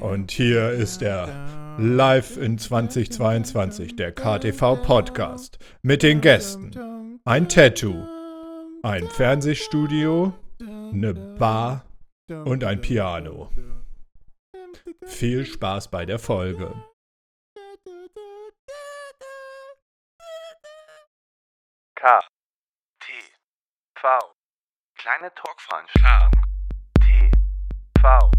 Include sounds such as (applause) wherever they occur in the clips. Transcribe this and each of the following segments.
Und hier ist er, live in 2022, der KTV Podcast. Mit den Gästen. Ein Tattoo, ein Fernsehstudio, eine Bar und ein Piano. Viel Spaß bei der Folge. K. T. V. Kleine Talkveranstaltung. T. V.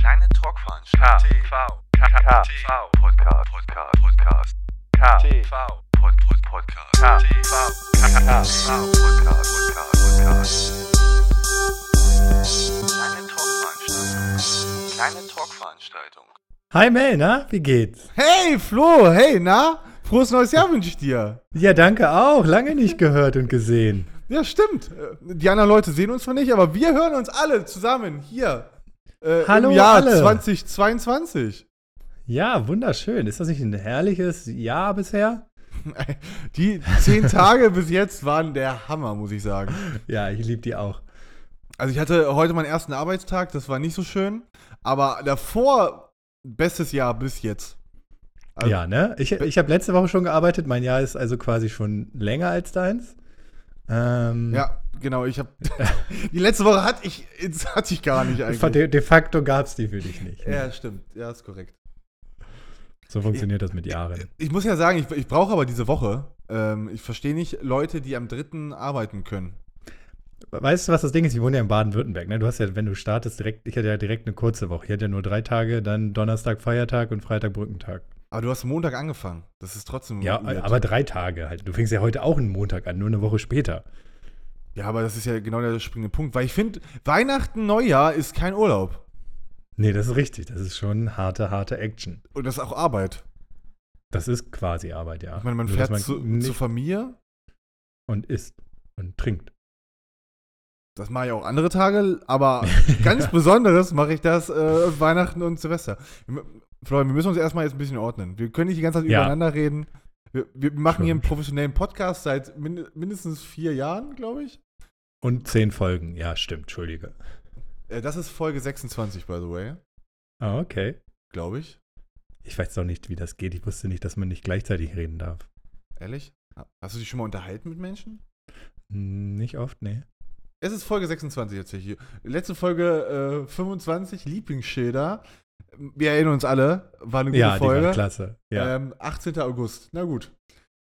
Kleine Talkveranstaltung. K. V. K. K. V. Podcast. Podcast. Podcast. K. T. V. Pod. Pod. Podcast. K. T. V. K. K. V. Podcast. Podcast. Podcast. Kleine Talkveranstaltung. Kleine Talkveranstaltung. Hi Mel, na? Wie geht's? Hey Flo, hey, na? Frohes neues Jahr wünsche ich dir. Ja, danke auch. Lange nicht gehört und gesehen. Ja, stimmt. Äh, Die anderen Leute sehen uns zwar nicht, aber wir hören uns alle zusammen hier. Äh, Hallo Im Jahr alle. 2022. Ja, wunderschön. Ist das nicht ein herrliches Jahr bisher? (laughs) Die zehn Tage bis jetzt waren der Hammer, muss ich sagen. (laughs) Ja, ich liebe die auch. Also ich hatte heute meinen ersten Arbeitstag, das war nicht so schön. Aber davor, bestes Jahr bis jetzt. Also- ja, ne? Ich, ich habe letzte Woche schon gearbeitet. Mein Jahr ist also quasi schon länger als deins. Ähm, Ja, genau, ich habe (laughs) Die letzte Woche hatte ich, hatte ich gar nicht eigentlich. De, de facto gab es die für dich nicht. ne? Ja, stimmt. Ja, ist korrekt. So funktioniert das mit Jahren. Ich muss ja sagen, ich, ich brauche aber diese Woche. Ähm, ich verstehe nicht Leute, die am dritten arbeiten können. Weißt du, was das Ding ist? Ich wohne ja in Baden-Württemberg. Ne? Du hast ja, wenn du startest, direkt, ich hatte ja direkt eine kurze Woche. Ich hatte ja nur drei Tage, dann Donnerstag Feiertag und Freitag Brückentag. Aber du hast Montag angefangen. Das ist trotzdem. Ja, weird. aber drei Tage halt. Du fängst ja heute auch einen Montag an, nur eine Woche später. Ja, aber das ist ja genau der springende Punkt. Weil ich finde, Weihnachten, Neujahr ist kein Urlaub. Nee, das ist richtig. Das ist schon harte, harte Action. Und das ist auch Arbeit. Das ist quasi Arbeit, ja. Ich meine, man Nur, fährt zu, nicht zur Familie. und isst und trinkt. Das mache ich auch andere Tage, aber (laughs) ganz Besonderes mache ich das äh, Weihnachten und Silvester. Florian, wir müssen uns erstmal jetzt ein bisschen ordnen. Wir können nicht die ganze Zeit Ja. übereinander reden. Wir, wir machen hier einen professionellen Podcast seit min mindestens vier Jahren, glaube ich. Und zehn Folgen. Ja, stimmt. Entschuldige. Äh, das ist Folge 26, by the way, Ah, okay. glaube ich. Ich weiß doch nicht, wie das geht. Ich wusste nicht, dass man nicht gleichzeitig reden darf. Ehrlich? Hast du dich schon mal unterhalten mit Menschen? Hm, Nicht oft, nee. Es ist Folge 26 jetzt hier. Letzte Folge äh, 25, Lieblingsschilder. Wir erinnern uns alle, war eine gute Ja, die Folge. war klasse. Ja. Ähm, 18. August. Na gut.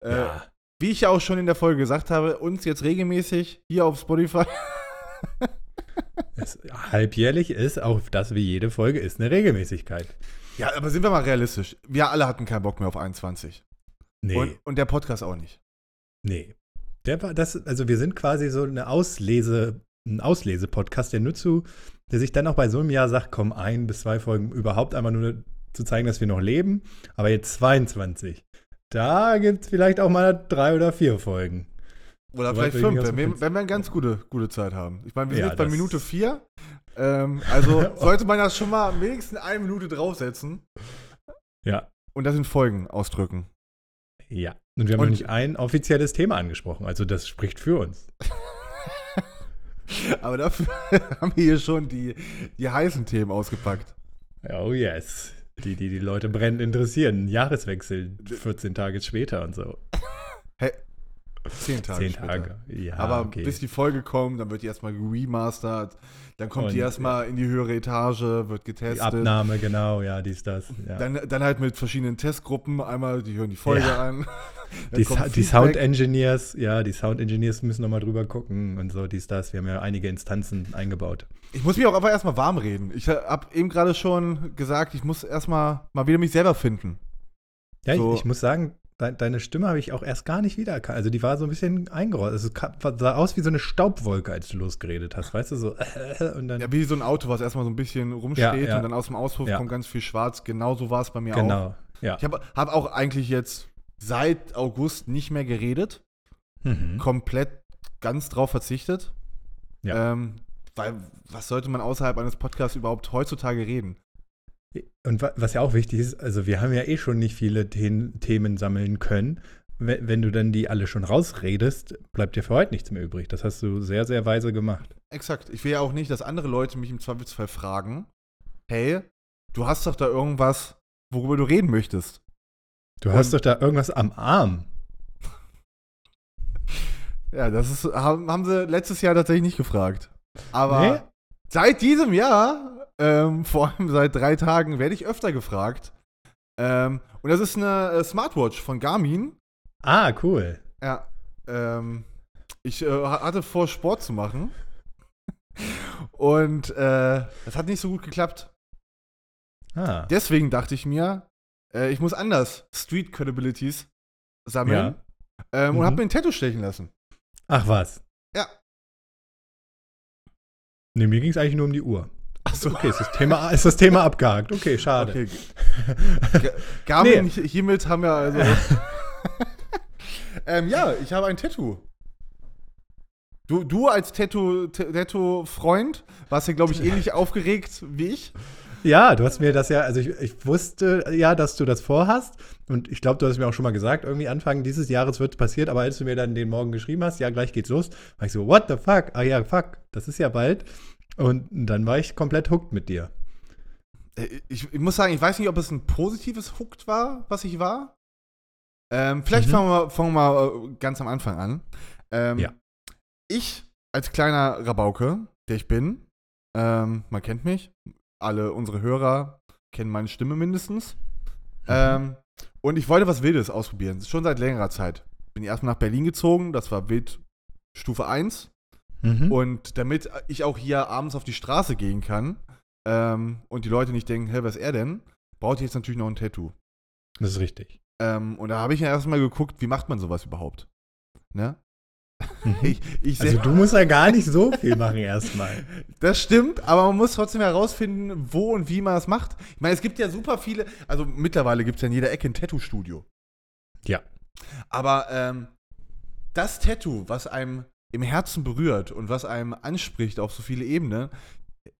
Äh, ja. Wie ich ja auch schon in der Folge gesagt habe, uns jetzt regelmäßig hier auf Spotify. (laughs) Es halbjährlich ist, auch das wie jede Folge, ist eine Regelmäßigkeit. ja, aber sind wir mal realistisch. Wir alle hatten keinen Bock mehr auf 21. Nee, Und, und der Podcast auch nicht. nee. Der war das, also wir sind quasi so eine Auslese, ein Auslese-Podcast, der nur zu, der sich dann auch bei so einem Jahr sagt, komm, ein bis zwei Folgen überhaupt einmal nur zu zeigen, dass wir noch leben. Aber jetzt 22. Da gibt es vielleicht auch mal drei oder vier Folgen. Oder vielleicht fünf, wenn wir, wenn wir eine ganz gute, gute Zeit haben. Ich meine, wir sind Ja, jetzt bei Minute 4. Ähm, also (laughs) sollte man das schon mal wenigstens eine Minute draufsetzen Ja. und das in Folgen ausdrücken. Ja. Und wir haben Und- noch nicht ein offizielles Thema angesprochen. Also das spricht für uns. (laughs) (laughs) Aber dafür (laughs) haben wir hier schon die, die heißen Themen ausgepackt. Oh yes. Die, die die Leute brennend interessieren. Jahreswechsel 14 Tage später und so. Hey, zehn Tage. Zehn später. Tage. Ja, Aber okay. bis die Folge kommt, dann wird die erstmal remastert. Dann kommt die Und- erstmal in die höhere Etage, wird die getestet. Abnahme, genau, ja, dies, das. Ja. Dann, dann halt mit verschiedenen Testgruppen. Einmal, die hören die Folge Ja. an. (laughs) Die, die. Sound Engineers, ja, die Sound Engineers müssen nochmal drüber gucken und so, dies, das. Wir haben ja einige Instanzen eingebaut. Ich muss mich auch einfach erstmal warm reden. Ich habe eben gerade schon gesagt, ich muss erstmal mal wieder mich selber finden. Ja, So. ich, ich muss sagen, deine Stimme habe ich auch erst gar nicht wiedererkannt. Also die war so ein bisschen eingerollt. Also es sah aus wie so eine Staubwolke, als du losgeredet hast, weißt du, so (laughs) und dann. Ja, wie so ein Auto, was erstmal so ein bisschen rumsteht Ja, ja. und dann aus dem Auspuff Ja. kommt ganz viel Schwarz. Genauso war es bei mir auch. genau. Ja. Ich habe hab auch eigentlich jetzt seit August nicht mehr geredet. Mhm. komplett ganz drauf verzichtet. Ja. Ähm, weil, was sollte man außerhalb eines Podcasts überhaupt heutzutage reden? Und wa- was ja auch wichtig ist, also wir haben ja eh schon nicht viele The Themen sammeln können. Wenn, du dann die alle schon rausredest, bleibt dir für heute nichts mehr übrig. Das hast du sehr, sehr weise gemacht. Exakt. Ich will ja auch nicht, dass andere Leute mich im Zweifelsfall fragen. hey, du hast doch da irgendwas, worüber du reden möchtest. Du hast doch da irgendwas am Arm. (laughs) Ja, das ist, haben, haben sie letztes Jahr tatsächlich nicht gefragt. Aber Nee? seit diesem Jahr, ähm, (laughs) vor allem seit drei Tagen, werde ich öfter gefragt. Ähm, und das ist eine äh, Smartwatch von Garmin. Ah, cool. Ja. Ähm, ich äh, ha- hatte vor, Sport zu machen. (laughs) Und äh, das hat nicht so gut geklappt. Ah. Deswegen dachte ich mir, äh, ich muss anders Street Credibilities sammeln. Ähm, Und Mhm. habe mir ein Tattoo stechen lassen. Ach was. Ja. Nee, mir ging es eigentlich nur um die Uhr. Achso, Okay, ist das Thema, ist das Thema abgehakt. Okay, schade. okay. (laughs) Ga- Garmin, Nee. hi- hiermit haben wir also. (laughs) ähm, ja, ich habe ein Tattoo. Du, du als Tattoo-Freund warst ja, glaube ich, ähnlich (laughs) aufgeregt wie ich. Ja, du hast mir das ja, also ich, ich wusste ja, dass du das vorhast. Und ich glaube, du hast mir auch schon mal gesagt, irgendwie Anfang dieses Jahres wird es passiert. Aber als du mir dann den Morgen geschrieben hast, ja, gleich geht's los, war ich so, what the fuck? Ah ja, fuck, das ist ja bald. Und dann war ich komplett hooked mit dir. Äh, Ich, ich muss sagen, ich weiß nicht, ob es ein positives Hooked war, was ich war. Ähm, vielleicht Mhm. fangen, wir, fangen wir mal äh, ganz am Anfang an. Ähm, Ja. Ich als kleiner Rabauke, der ich bin, ähm, man kennt mich, alle unsere Hörer kennen meine Stimme mindestens. Ähm, und ich wollte was Wildes ausprobieren, schon seit längerer Zeit. Bin erstmal nach Berlin gezogen, das war Wild Stufe 1. Mhm. Und damit ich auch hier abends auf die Straße gehen kann ähm, und die Leute nicht denken, hä, was ist er denn, brauchte ich jetzt natürlich noch ein Tattoo. Das ist richtig. Ähm, und da habe ich ja erstmal geguckt, wie macht man sowas überhaupt? Ne? Mhm. (laughs) Ich, ich Also du musst ja gar nicht so viel machen erstmal. (laughs) das stimmt, aber man muss trotzdem herausfinden, wo und wie man das macht. Ich meine, es gibt ja super viele, also mittlerweile gibt es ja in jeder Ecke ein Tattoo-Studio. Ja. Aber ähm, das Tattoo, was einem im Herzen berührt und was einem anspricht auf so viele Ebenen,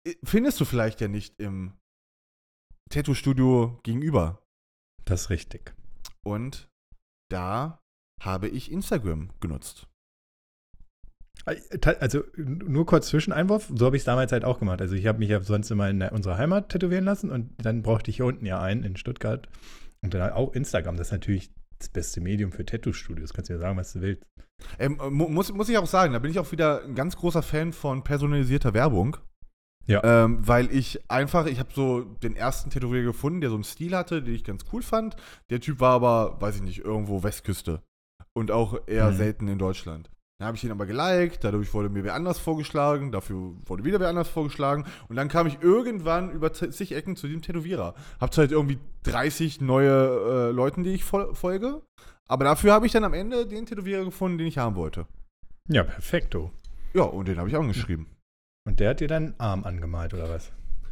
äh, findest du vielleicht ja nicht im Tattoo-Studio gegenüber. Das ist richtig. Und da habe ich Instagram genutzt. Also nur kurz Zwischeneinwurf, so habe ich es damals halt auch gemacht. Also ich habe mich ja sonst immer in unserer Heimat tätowieren lassen und dann brauchte ich hier unten ja einen in Stuttgart. Und dann auch Instagram, das ist natürlich das beste Medium für Tattoo-Studios. Kannst du ja sagen, was du willst. Ähm, mu muss, muss ich auch sagen, da bin ich auch wieder ein ganz großer Fan von personalisierter Werbung. Ja. Ähm, weil ich einfach, ich habe so den ersten Tätowierer gefunden, der so einen Stil hatte, den ich ganz cool fand. Der Typ war aber, weiß ich nicht, irgendwo Westküste. Und auch eher Mhm. selten in Deutschland. Dann habe ich ihn aber geliked, dadurch wurde mir wer anders vorgeschlagen, dafür wurde wieder wer anders vorgeschlagen. Und dann kam ich irgendwann über zig Ecken zu diesem Tätowierer. Hab halt irgendwie 30 neue äh, Leuten, die ich fol folge. Aber dafür habe ich dann am Ende den Tätowierer gefunden, den ich haben wollte. Ja, perfekto. Ja, und den habe ich angeschrieben. Und der hat dir deinen Arm angemalt, oder was?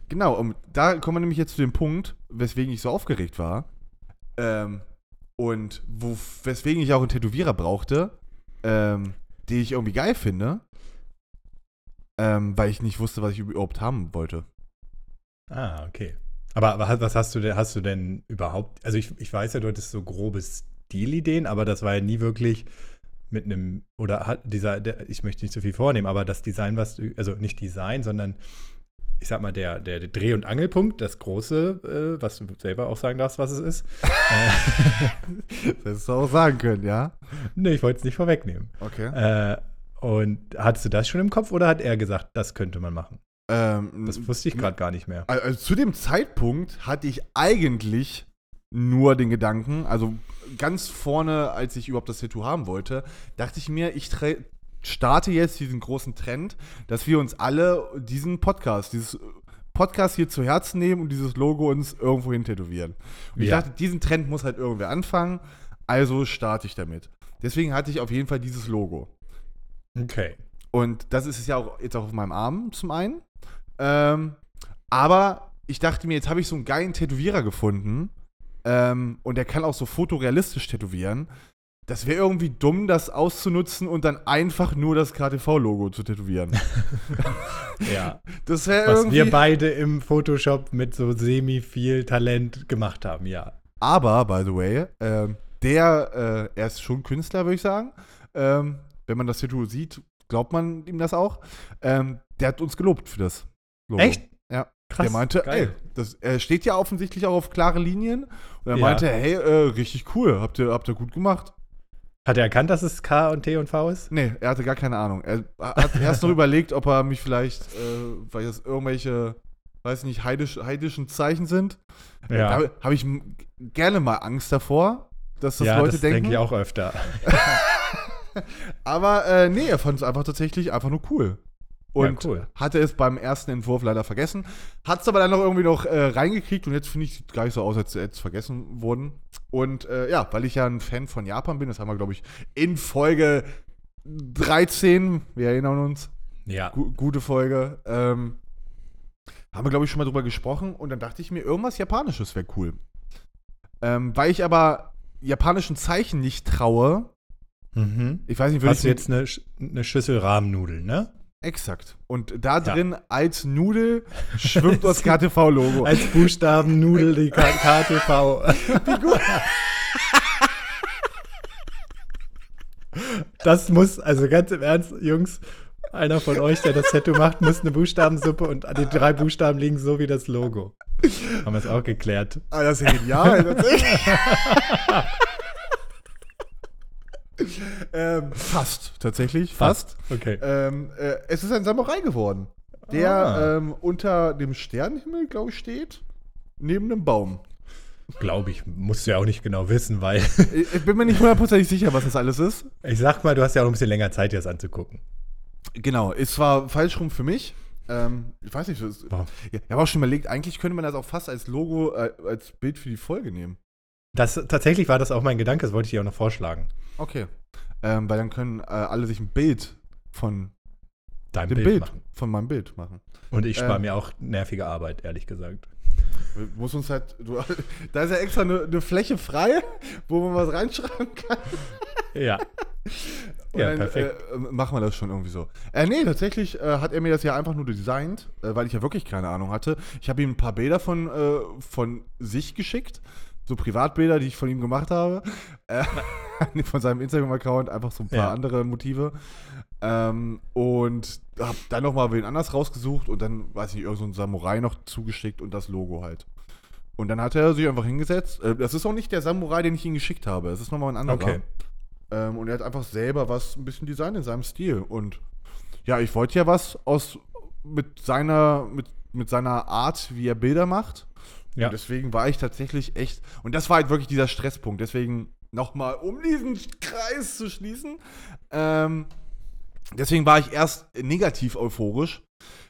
Genau, und da kommen wir nämlich jetzt zu dem Punkt, weswegen ich so aufgeregt war. Ähm, und wo, weswegen ich auch einen Tätowierer brauchte, ähm, den ich irgendwie geil finde. Ähm, weil ich nicht wusste, was ich überhaupt haben wollte. Ah, okay. Aber, was hast du denn, hast du denn überhaupt, also ich, ich weiß ja, du hattest so grobe Stilideen, aber das war ja nie wirklich mit einem, oder hat dieser, der, ich möchte nicht zu viel vornehmen, aber das Design, was du, also nicht Design, sondern ich sag mal, der, der Dreh- und Angelpunkt, das große, äh, was du selber auch sagen darfst, was es ist. (laughs) Das hättest du auch sagen können, ja? nee, ich wollte es nicht vorwegnehmen. Okay. Äh, und hattest du das schon im Kopf oder hat er gesagt, das könnte man machen? Ähm, Das wusste ich gerade gar nicht mehr. Also zu dem Zeitpunkt hatte ich eigentlich nur den Gedanken, also ganz vorne, als ich überhaupt das Tattoo haben wollte, dachte ich mir, ich starte jetzt diesen großen Trend, dass wir uns alle diesen Podcast, dieses Podcast hier zu Herzen nehmen und dieses Logo uns irgendwo hin tätowieren. Und ich Ja. dachte, diesen Trend muss halt irgendwer anfangen, also starte ich damit. Deswegen hatte ich auf jeden Fall dieses Logo. Okay. Und das ist es ja auch jetzt auch auf meinem Arm zum einen. Ähm, aber ich dachte mir, jetzt habe ich so einen geilen Tätowierer gefunden. Ähm, und der kann auch so fotorealistisch tätowieren. Das wäre irgendwie dumm, das auszunutzen und dann einfach nur das KTV-Logo zu tätowieren. (laughs) Ja. Das wäre Was irgendwie. wir beide im Photoshop mit so semi viel Talent gemacht haben, ja. aber, by the way, ähm, der, äh, er ist schon Künstler, würde ich sagen. Ähm, wenn man das Tattoo sieht, glaubt man ihm das auch. Ähm, der hat uns gelobt für das Logo. Echt? Ja. Krass. der meinte, geil. ey, das, er steht ja offensichtlich auch auf klare Linien. Und er Ja. meinte, hey, äh, richtig cool, habt ihr, habt ihr gut gemacht. Hat er erkannt, dass es K und T und V ist? Nee, er hatte gar keine Ahnung. Er hat erst noch (laughs) überlegt, ob er mich vielleicht, äh, weil das irgendwelche, weiß nicht, heidisch, heidischen Zeichen sind. Ja. Da habe ich gerne mal Angst davor, dass das ja, Leute das denken. denke ich auch öfter. (laughs) Aber äh, nee, er fand es einfach tatsächlich einfach nur cool. Und Ja, cool. hatte es beim ersten Entwurf leider vergessen. Hat es aber dann noch irgendwie noch äh, reingekriegt und jetzt finde ich, sieht gar nicht so aus, als hätte es vergessen wurden. Und äh, ja, weil ich ja ein Fan von Japan bin, das haben wir, glaube ich, in Folge 13, wir erinnern uns, Ja. gu gute Folge, ähm, haben wir, glaube ich, schon mal drüber gesprochen und dann dachte ich mir, irgendwas Japanisches wäre cool. Ähm, weil ich aber japanischen Zeichen nicht traue, Mhm. ich weiß nicht, würde Hast ich du jetzt eine, Sch- eine Schüssel Rahmennudeln, ne? Exakt. Und da Ja. drin als Nudel (laughs) schwimmt das KTV-Logo. Als Buchstabennudel die K KTV. Das muss, also ganz im Ernst, Jungs, einer von euch, der das Tattoo macht, muss eine Buchstabensuppe und die drei Buchstaben liegen so wie das Logo. Haben wir es auch geklärt. Ah, das ist ja genial. (laughs) (laughs) ähm, fast, tatsächlich. Fast. Okay. Ähm, äh, es ist ein Samurai geworden, der Ah. ähm, unter dem Sternenhimmel, glaube ich, steht. Neben einem Baum. Glaube ich, musst du ja auch nicht genau wissen, weil Ich, bin mir nicht hundertprozentig sicher, was das alles ist. ich sag mal, du hast ja auch ein bisschen länger Zeit, dir das anzugucken. Genau, es war falsch rum für mich. Ähm, ich weiß nicht, ja, ich habe auch schon überlegt, eigentlich könnte man das auch fast als Logo, äh, als Bild für die Folge nehmen. Das, tatsächlich war das auch mein Gedanke, das wollte ich dir auch noch vorschlagen. Okay. Ähm, weil dann können äh, alle sich ein Bild von Dein dem Bild, Bild, machen. von meinem Bild machen. Und ich spare Ähm. mir auch nervige Arbeit, ehrlich gesagt. Muss uns halt, du, (laughs) da ist ja extra eine, eine Fläche frei, wo man was reinschreiben kann. (laughs) Ja. Und Ja, dann, perfekt. Äh, machen wir das schon irgendwie so. Äh, nee, tatsächlich äh, hat er mir das ja einfach nur designt, äh, weil ich ja wirklich keine Ahnung hatte. Ich habe ihm ein paar Bilder von, äh, von sich geschickt. So Privatbilder, die ich von ihm gemacht habe. Äh, (laughs) von seinem Instagram-Account, einfach so ein paar Ja. andere Motive. Ähm, und habe dann nochmal wen anders rausgesucht und dann, weiß ich nicht, irgend so ein Samurai noch zugeschickt und das Logo halt. Und dann hat er sich einfach hingesetzt. Äh, das ist auch nicht der Samurai, den ich ihm geschickt habe. Das ist nochmal ein anderer. Okay. Ähm, und er hat einfach selber was, ein bisschen Design in seinem Stil. Und ja, ich wollte ja was aus mit seiner, mit, mit seiner Art, wie er Bilder macht. Ja. Und deswegen war ich tatsächlich echt. Und das war halt wirklich dieser Stresspunkt. Deswegen nochmal, um diesen Kreis zu schließen. Ähm, deswegen war ich erst negativ euphorisch,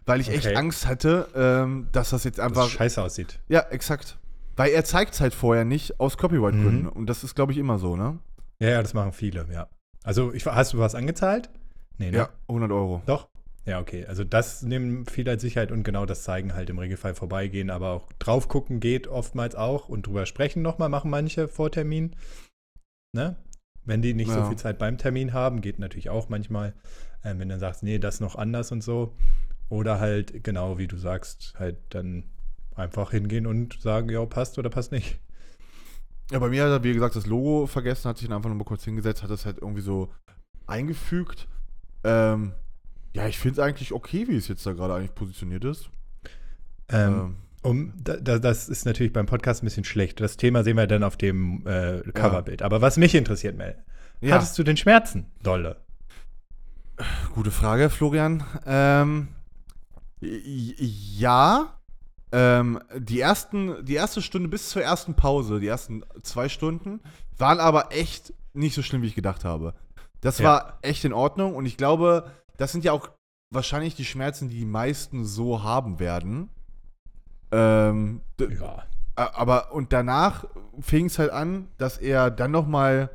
weil ich echt Okay. Angst hatte, ähm, dass das jetzt Dass einfach. es scheiße aussieht. ja, exakt. Weil er zeigt es halt vorher nicht aus Copyright-Gründen. Mhm. Und das ist, glaube ich, immer so, ne? Ja, ja, das machen viele, ja. Also, ich, hast du was angezahlt? Nee, ne? Ja, 100 Euro. Doch? Ja, okay. Also das nehmen viele als Sicherheit und genau das zeigen halt im Regelfall vorbeigehen, aber auch drauf gucken geht oftmals auch und drüber sprechen nochmal, machen manche vor Termin. Ne? Wenn die nicht so Ja. viel Zeit beim Termin haben, geht natürlich auch manchmal, ähm, wenn du dann sagst, nee, das noch anders und so. Oder halt, genau wie du sagst, halt dann einfach hingehen und sagen, ja, passt oder passt nicht. Ja, bei mir hat er, wie gesagt, das Logo vergessen, hat sich dann einfach nur mal kurz hingesetzt, hat das halt irgendwie so eingefügt. Ähm, ja, ich finde es eigentlich okay, wie es jetzt da gerade eigentlich positioniert ist. Ähm, Um, da, da, das ist natürlich beim Podcast ein bisschen schlecht. Das Thema sehen wir dann auf dem äh, Coverbild. Aber was mich interessiert, Mel, ja, hattest du den Schmerzen, Dolle? gute Frage, Florian. Ähm, ja. Ähm, die, ersten, die erste Stunde bis zur ersten Pause, die ersten zwei Stunden, waren aber echt nicht so schlimm, wie ich gedacht habe. Das Ja. war echt in Ordnung und ich glaube, das sind ja auch wahrscheinlich die Schmerzen, die die meisten so haben werden. Ähm, Ja. Aber und danach fing es halt an, dass er dann noch mal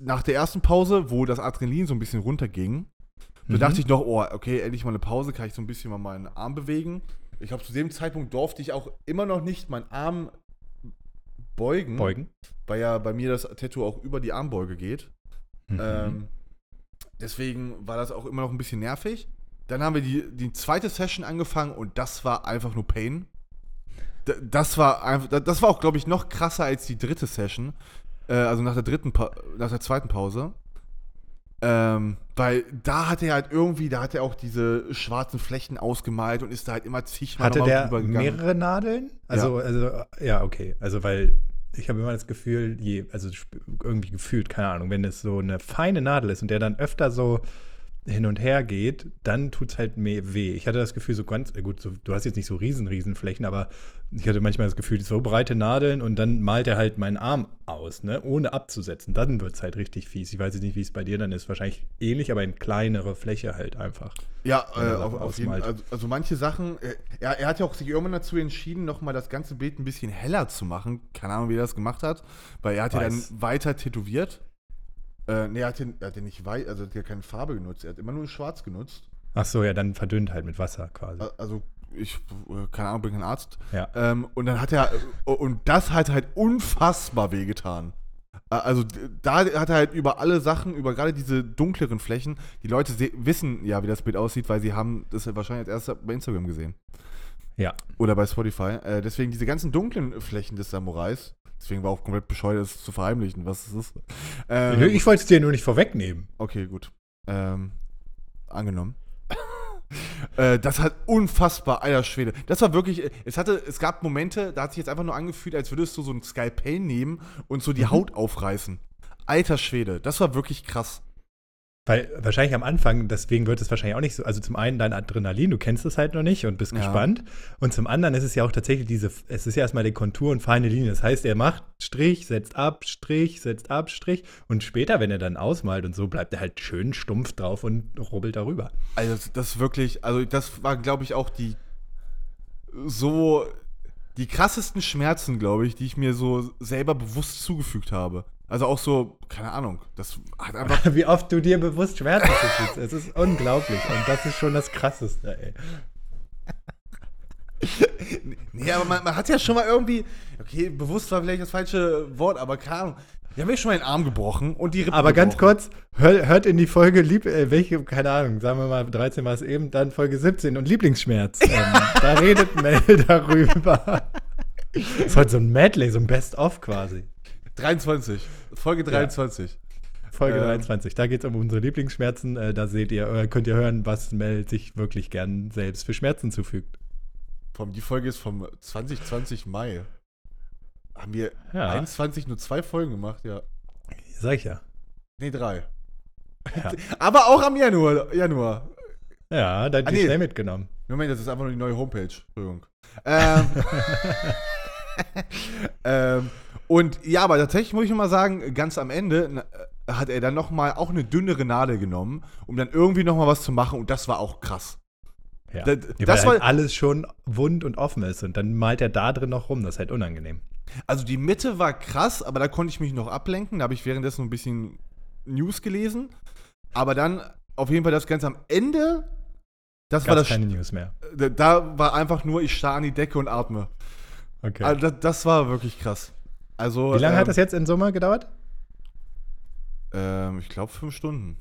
nach der ersten Pause, wo das Adrenalin so ein bisschen runterging, so Mhm. dachte ich noch, oh, okay, endlich mal eine Pause, kann ich so ein bisschen mal meinen Arm bewegen. Ich glaube, zu dem Zeitpunkt durfte ich auch immer noch nicht meinen Arm beugen, Beugen. weil ja bei mir das Tattoo auch über die Armbeuge geht. Mhm. Ähm, deswegen war das auch immer noch ein bisschen nervig. Dann haben wir die, die zweite Session angefangen und das war einfach nur Pain. Das war einfach, da- das war auch, glaube ich, noch krasser als die dritte Session. Äh, also nach der dritten, pa nach der zweiten Pause. Ähm, weil da hat er halt irgendwie, da hat er auch diese schwarzen Flächen ausgemalt und ist da halt immer zigmal Hatte der mehrere Nadeln? Also, also, ja, okay. Also, weil ich habe immer das Gefühl, je, also irgendwie gefühlt, keine Ahnung, wenn es so eine feine Nadel ist und der dann öfter so hin und her geht, dann tut es halt mehr weh. Ich hatte das Gefühl, so ganz, äh, gut, so, du hast jetzt nicht so riesen, riesen Flächen, aber ich hatte manchmal das Gefühl, so breite Nadeln und dann malt er halt meinen Arm aus, ne, ohne abzusetzen. Dann wird es halt richtig fies. Ich weiß jetzt nicht, wie es bei dir dann ist. Wahrscheinlich ähnlich, aber in kleinere Fläche halt einfach. Ja, äh, auf, auf jeden also, also manche Sachen, äh, er, er hat ja auch sich irgendwann dazu entschieden, nochmal das ganze Bild ein bisschen heller zu machen. Keine Ahnung, wie er das gemacht hat, weil er hat ja dann Weiß. weiter tätowiert. Äh, nee, er hat, den, er hat den nicht weiß, also er hat ja keine Farbe genutzt, er hat immer nur schwarz genutzt. Ach so, ja, dann verdünnt halt mit Wasser quasi. Also ich, äh, keine Ahnung, bin kein Arzt. Ja. Ähm, und dann hat er, äh, und das hat halt unfassbar wehgetan. Äh, Also da hat er halt über alle Sachen, über gerade diese dunkleren Flächen, die Leute se- wissen ja, wie das Bild aussieht, weil sie haben das ja wahrscheinlich als erstes bei Instagram gesehen. Ja. Oder bei Spotify. Äh, deswegen diese ganzen dunklen Flächen des Samurais, deswegen war auch komplett bescheuert, das zu verheimlichen, was es ist. (laughs) Ähm, ich wollte es dir nur nicht vorwegnehmen. Okay, gut. Ähm, angenommen. (laughs) äh, das hat unfassbar, alter Schwede. Das war wirklich, äh, es hatte, es gab Momente, da hat sich jetzt einfach nur angefühlt, als würdest du so ein Skalpell nehmen und so die Mhm. Haut aufreißen. Alter Schwede, das war wirklich krass. Weil wahrscheinlich am Anfang, deswegen wird es wahrscheinlich auch nicht so, also zum einen dein Adrenalin, du kennst es halt noch nicht und bist Ja. gespannt. Und zum anderen ist es ja auch tatsächlich diese, es ist ja erstmal die Kontur und feine Linie. Das heißt, er macht Strich, setzt ab, Strich, setzt ab, Strich. Und später, wenn er dann ausmalt und so, bleibt er halt schön stumpf drauf und rubbelt darüber. Also das, das wirklich, also das war, glaube ich, auch die so die krassesten Schmerzen, glaube ich, die ich mir so selber bewusst zugefügt habe. Also auch so, keine Ahnung, das hat (laughs) einfach Wie oft du dir bewusst Schmerzen zufügst. Es ist unglaublich. Und das ist schon das Krasseste, ey. (laughs) Nee, aber man, man hat ja schon mal irgendwie, okay, bewusst war vielleicht das falsche Wort, aber keine Ahnung. Wir haben ja schon mal den Arm gebrochen und die Rippen Aber ganz gebrochen. kurz, hör, hört in die Folge, lieb, äh, welche, keine Ahnung, sagen wir mal 13 war es eben, dann Folge 17 und Lieblingsschmerz. (laughs) ähm, da redet Mel darüber. Das ist heute so ein Medley, so ein Best-of quasi. 23, Folge 23. Folge Ähm. 23, da geht es um unsere Lieblingsschmerzen. Äh, da seht ihr, äh, könnt ihr hören, was Mel sich wirklich gern selbst für Schmerzen zufügt. Die Folge ist vom 2020 Mai. Haben wir Ja. 21 nur zwei Folgen gemacht, ja. Sag ich ja. Nee, drei. Ja, (laughs) Aber auch am Januar. Januar. ja dann Ah, die nee. schnell mitgenommen. Moment, das ist einfach nur die neue Homepage. Entschuldigung. Ähm, (laughs) (laughs) ähm, und ja, aber tatsächlich muss ich mal sagen, ganz am Ende äh, hat er dann noch mal auch eine dünnere Nadel genommen, um dann irgendwie noch mal was zu machen und das war auch krass. Ja. Da- ja, das weil halt war- alles schon wund und offen ist und dann malt er da drin noch rum. Das ist halt unangenehm. Also die Mitte war krass, aber da konnte ich mich noch ablenken. Da habe ich währenddessen ein bisschen News gelesen. Aber dann auf jeden Fall das Ganze am Ende, das war Gab's das. keine News mehr. Da, da war einfach nur, ich starr an die Decke und atme. Okay. Also das, das war wirklich krass. Also, Wie lange ähm, hat das jetzt in Summe gedauert? Ähm, ich glaube fünf Stunden.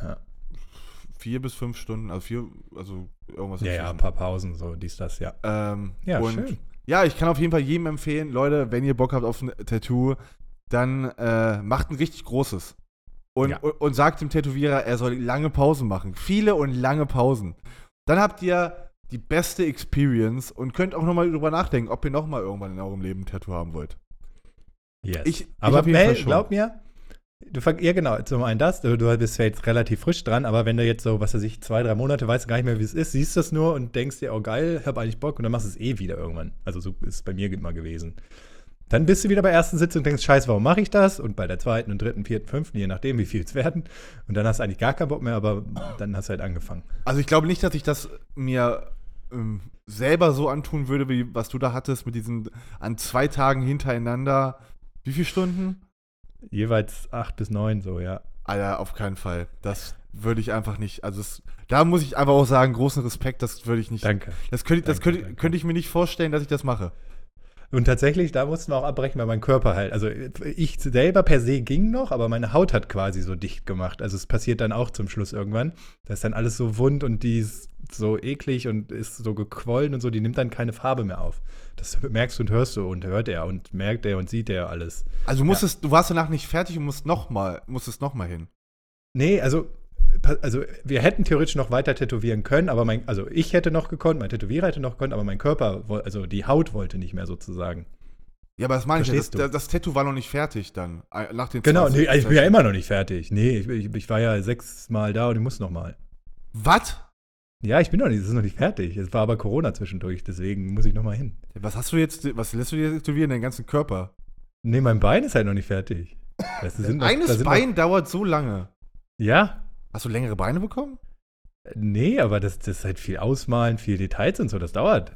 Ja. Vier bis fünf Stunden, also vier, also irgendwas Ja, ja, ein paar Pausen, so dies, das, ja. Ähm, Ja, und schön. Ja, ich kann auf jeden Fall jedem empfehlen, Leute, wenn ihr Bock habt auf ein Tattoo, dann äh, macht ein richtig großes. Und, Ja. und, und sagt dem Tätowierer, er soll lange Pausen machen. Viele und lange Pausen. Dann habt ihr die beste Experience und könnt auch nochmal drüber nachdenken, ob ihr nochmal irgendwann in eurem Leben ein Tattoo haben wollt. Yes. Ich- ich aber Fall Mel, glaub mir, du ja genau, zum einen das, du, du bist ja jetzt relativ frisch dran, aber wenn du jetzt so, was weiß ich, zwei, drei Monate weißt du gar nicht mehr, wie es ist, siehst das nur und denkst dir, oh geil, hab eigentlich Bock und dann machst du es eh wieder irgendwann. Also so ist es bei mir immer gewesen. Dann bist du wieder bei der ersten Sitzung und denkst, scheiße, warum mache ich das? Und bei der zweiten und dritten, vierten, fünften, je nachdem, wie viel es werden. Und dann hast du eigentlich gar keinen Bock mehr, aber dann hast du halt angefangen. Also ich glaube nicht, dass ich das mir ähm, selber so antun würde, wie was du da hattest mit diesen an zwei Tagen hintereinander. Wie viele Stunden? Jeweils acht bis neun, so, ja. Alter, auf keinen Fall. Das würde ich einfach nicht. Also es, da muss ich einfach auch sagen, großen Respekt, das würde ich nicht. Danke. Das, könnte, das Danke, könnte, danke. könnte ich mir nicht vorstellen, dass ich das mache. Und tatsächlich, da mussten wir auch abbrechen, weil mein Körper halt, also ich selber per se ging noch, aber meine Haut hat quasi so dicht gemacht. Also es passiert dann auch zum Schluss irgendwann. Da ist dann alles so wund und die ist so eklig und ist so gequollen und so, die nimmt dann keine Farbe mehr auf. Das merkst du und hörst du und hört er und merkt er und sieht er alles. Also du musstest, du warst danach nicht fertig und musst noch mal, musstest noch mal hin. Nee, also, also wir hätten theoretisch noch weiter tätowieren können, aber mein, also ich hätte noch gekonnt, mein Tätowierer hätte noch gekonnt, aber mein Körper, also die Haut wollte nicht mehr sozusagen. Ja, aber das meine ich ja, das, Verstehst das, das Tattoo war noch nicht fertig dann. äh, Nach den Genau, 20 nee, also ich bin ja immer noch nicht fertig. Nee, ich, ich, ich war ja sechsmal da und ich muss noch mal. Was? Ja, ich bin noch nicht, es ist noch nicht fertig. Es war aber Corona zwischendurch, deswegen muss ich noch mal hin. Was hast du jetzt, was lässt du dir tätowieren? Deinen ganzen Körper? Nee, mein Bein ist halt noch nicht fertig. Das (laughs) noch- da Eines sind Bein dauert so lange. Noch, ja, Hast du längere Beine bekommen? nee, aber das, das ist halt viel Ausmalen, viel Details und so, das dauert.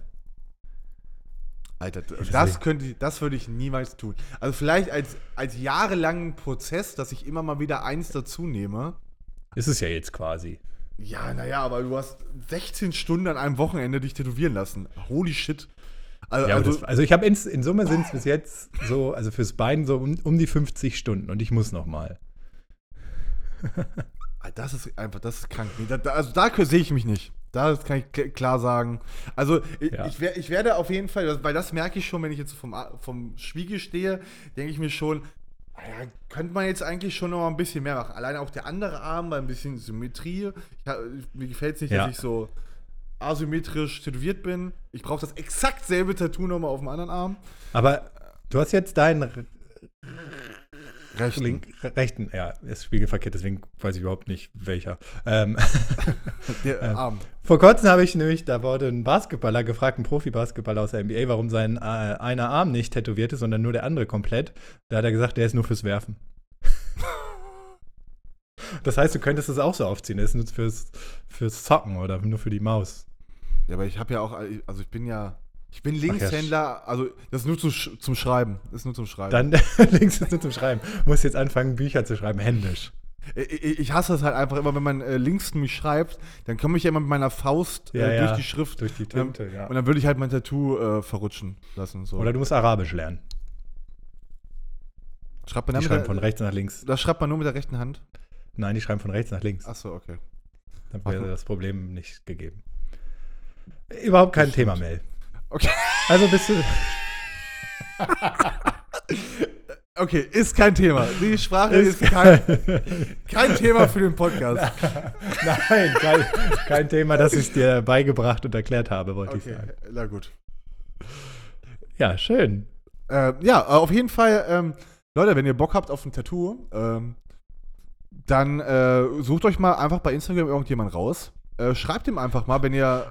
Alter, das könnte das würde ich niemals tun. Also vielleicht als, als jahrelangen Prozess, dass ich immer mal wieder eins dazu nehme. Ist es ja jetzt quasi. Ja, naja, aber du hast 16 Stunden an einem Wochenende dich tätowieren lassen. Holy shit. Also, Ja, also das, also ich habe in, in Summe sind es bis jetzt so, also fürs Bein so um, um die 50 Stunden und ich muss noch mal. (laughs) Ah, das ist einfach, das ist krank. Nee, da, da, also da sehe ich mich nicht. Da kann ich kl- klar sagen. Also ich, Ja. ich, ich werde auf jeden Fall, weil das merke ich schon, wenn ich jetzt vom, vom Spiegel stehe, denke ich mir schon, naja, könnte man jetzt eigentlich schon noch ein bisschen mehr machen. Alleine auch der andere Arm bei ein bisschen Symmetrie. Ich, mir gefällt es nicht, Ja. dass ich so asymmetrisch tätowiert bin. Ich brauche das exakt selbe Tattoo nochmal auf dem anderen Arm. Aber du hast jetzt deinen Rechten. link, rechten, ja, ist spiegelverkehrt, deswegen weiß ich überhaupt nicht welcher. Ähm, (laughs) Der Ähm, Arm. vor kurzem habe ich nämlich, da wurde ein Basketballer gefragt, ein Profi-Basketballer aus der NBA, warum sein äh, einer Arm nicht tätowiert ist, sondern nur der andere komplett. Da hat er gesagt, der ist nur fürs Werfen. (laughs) Das heißt, du könntest es auch so aufziehen. Der ist nur fürs, fürs Zocken oder nur für die Maus. Ja, aber ich habe ja auch, also ich bin ja, ich bin Linkshändler, also das ist nur zu, zum Schreiben. Das ist nur zum Schreiben. Dann (laughs) links ist nur zum Schreiben. Muss jetzt anfangen, Bücher zu schreiben, händisch. Ich, hasse es halt einfach immer, wenn man äh, links mich schreibt, dann komme ich ja immer mit meiner Faust äh, Ja, ja, durch die Schrift. Durch die Tinte, ja. Und dann würde ich halt mein Tattoo äh, verrutschen lassen. So. Oder du musst Arabisch lernen. schreibt man Die schreiben mit von der, rechts nach links. Das schreibt man nur mit der rechten Hand. Nein, die schreiben von rechts nach links. Achso, okay. Dann Ach, wäre das Problem nicht gegeben. Überhaupt kein Das Thema. Mel. Okay. Also bist du. (laughs) Okay, ist kein Thema. Die Sprache ist, Ist kein, (laughs) kein Thema für den Podcast. (laughs) Nein, kein, kein Thema, das ich dir beigebracht und erklärt habe, wollte ich Okay, sagen. na gut. Ja, schön. Äh, ja, auf jeden Fall, ähm, Leute, wenn ihr Bock habt auf ein Tattoo, ähm, dann äh, sucht euch mal einfach bei Instagram irgendjemand raus. Äh, schreibt ihm einfach mal, wenn ihr,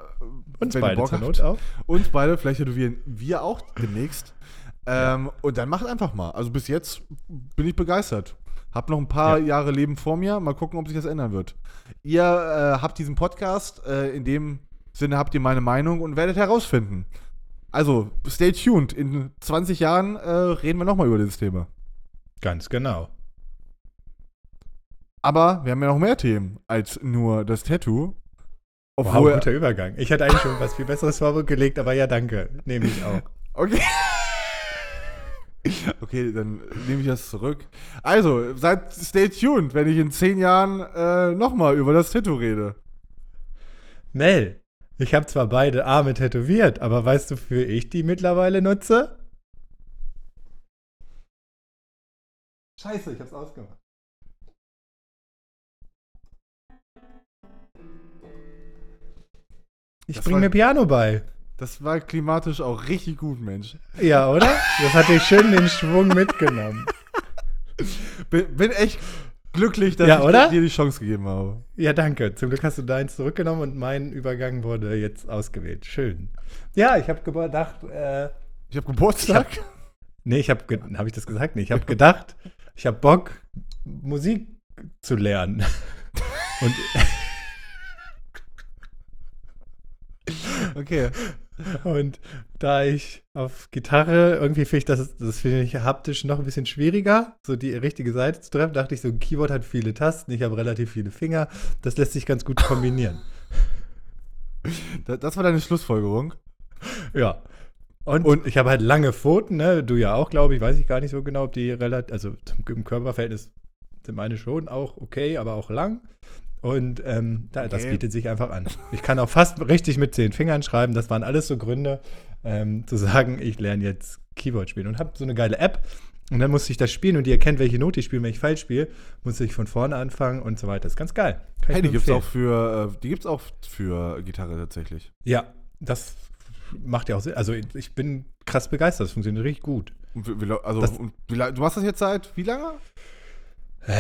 Uns wenn ihr beide Bock zur habt. Not auch. Uns beide, vielleicht tätowieren wir auch demnächst. Ähm, Und dann macht einfach mal. Also bis jetzt bin ich begeistert. Hab noch ein paar Ja. Jahre Leben vor mir. Mal gucken, ob sich das ändern wird. Ihr äh, habt diesen Podcast. Äh, in dem Sinne habt ihr meine Meinung und werdet herausfinden. Also, stay tuned. In 20 Jahren äh, reden wir nochmal über dieses Thema. Ganz genau. Aber wir haben ja noch mehr Themen als nur das Tattoo. Wow, Obwohl, guter Übergang. Ich hatte eigentlich schon was viel Besseres vorgelegt, aber ja, danke. Nehme ich auch. Okay. Okay, dann nehme ich das zurück. Also, seid stay tuned, wenn ich in zehn Jahren äh, nochmal über das Tattoo rede. Mel, ich habe zwar beide Arme tätowiert, aber weißt du, wofür ich die mittlerweile nutze? Scheiße, ich hab's ausgemacht. Ich Das bring war- mir Piano bei. Das war klimatisch auch richtig gut, Mensch. Ja, oder? Das hat dir schön den Schwung mitgenommen. (laughs) Bin, bin echt glücklich, dass Ja, ich dir die Chance gegeben habe. Ja, danke. Zum Glück hast du deins zurückgenommen und mein Übergang wurde jetzt ausgewählt. Schön. Ja, ich habe gedacht, äh, Ich habe Geburtstag. nee, ich habe, habe ich das gesagt? Nee, ich habe gedacht, ich habe Bock, Musik zu lernen. (laughs) Und Okay. Und da ich auf Gitarre, irgendwie finde ich das, das finde ich haptisch noch ein bisschen schwieriger, so die richtige Seite zu treffen, dachte ich, so ein Keyboard hat viele Tasten, ich habe relativ viele Finger, das lässt sich ganz gut kombinieren. Da- Das war deine Schlussfolgerung. ja. Und, Und- ich habe halt lange Pfoten, ne? Du ja auch, glaube ich, weiß ich gar nicht so genau, ob die relativ, also zum, im Körperverhältnis sind meine schon auch okay, aber auch lang. Und ähm, da, das Okay. bietet sich einfach an. Ich kann auch fast richtig mit zehn Fingern schreiben. Das waren alles so Gründe, ähm, zu sagen, ich lerne jetzt Keyboard spielen. Und habe so eine geile App, Und dann musste ich das spielen und die erkennt, welche Note ich spiele, wenn ich falsch spiele, musste ich von vorne anfangen und so weiter. Das ist ganz geil. Kann Hey, die gibt's auch für, äh, die gibt's auch für Gitarre tatsächlich. Ja, das macht ja auch Sinn. Also ich bin krass begeistert, das funktioniert richtig gut. Und wie, also, Das- wie, du machst das jetzt seit wie lange? Äh,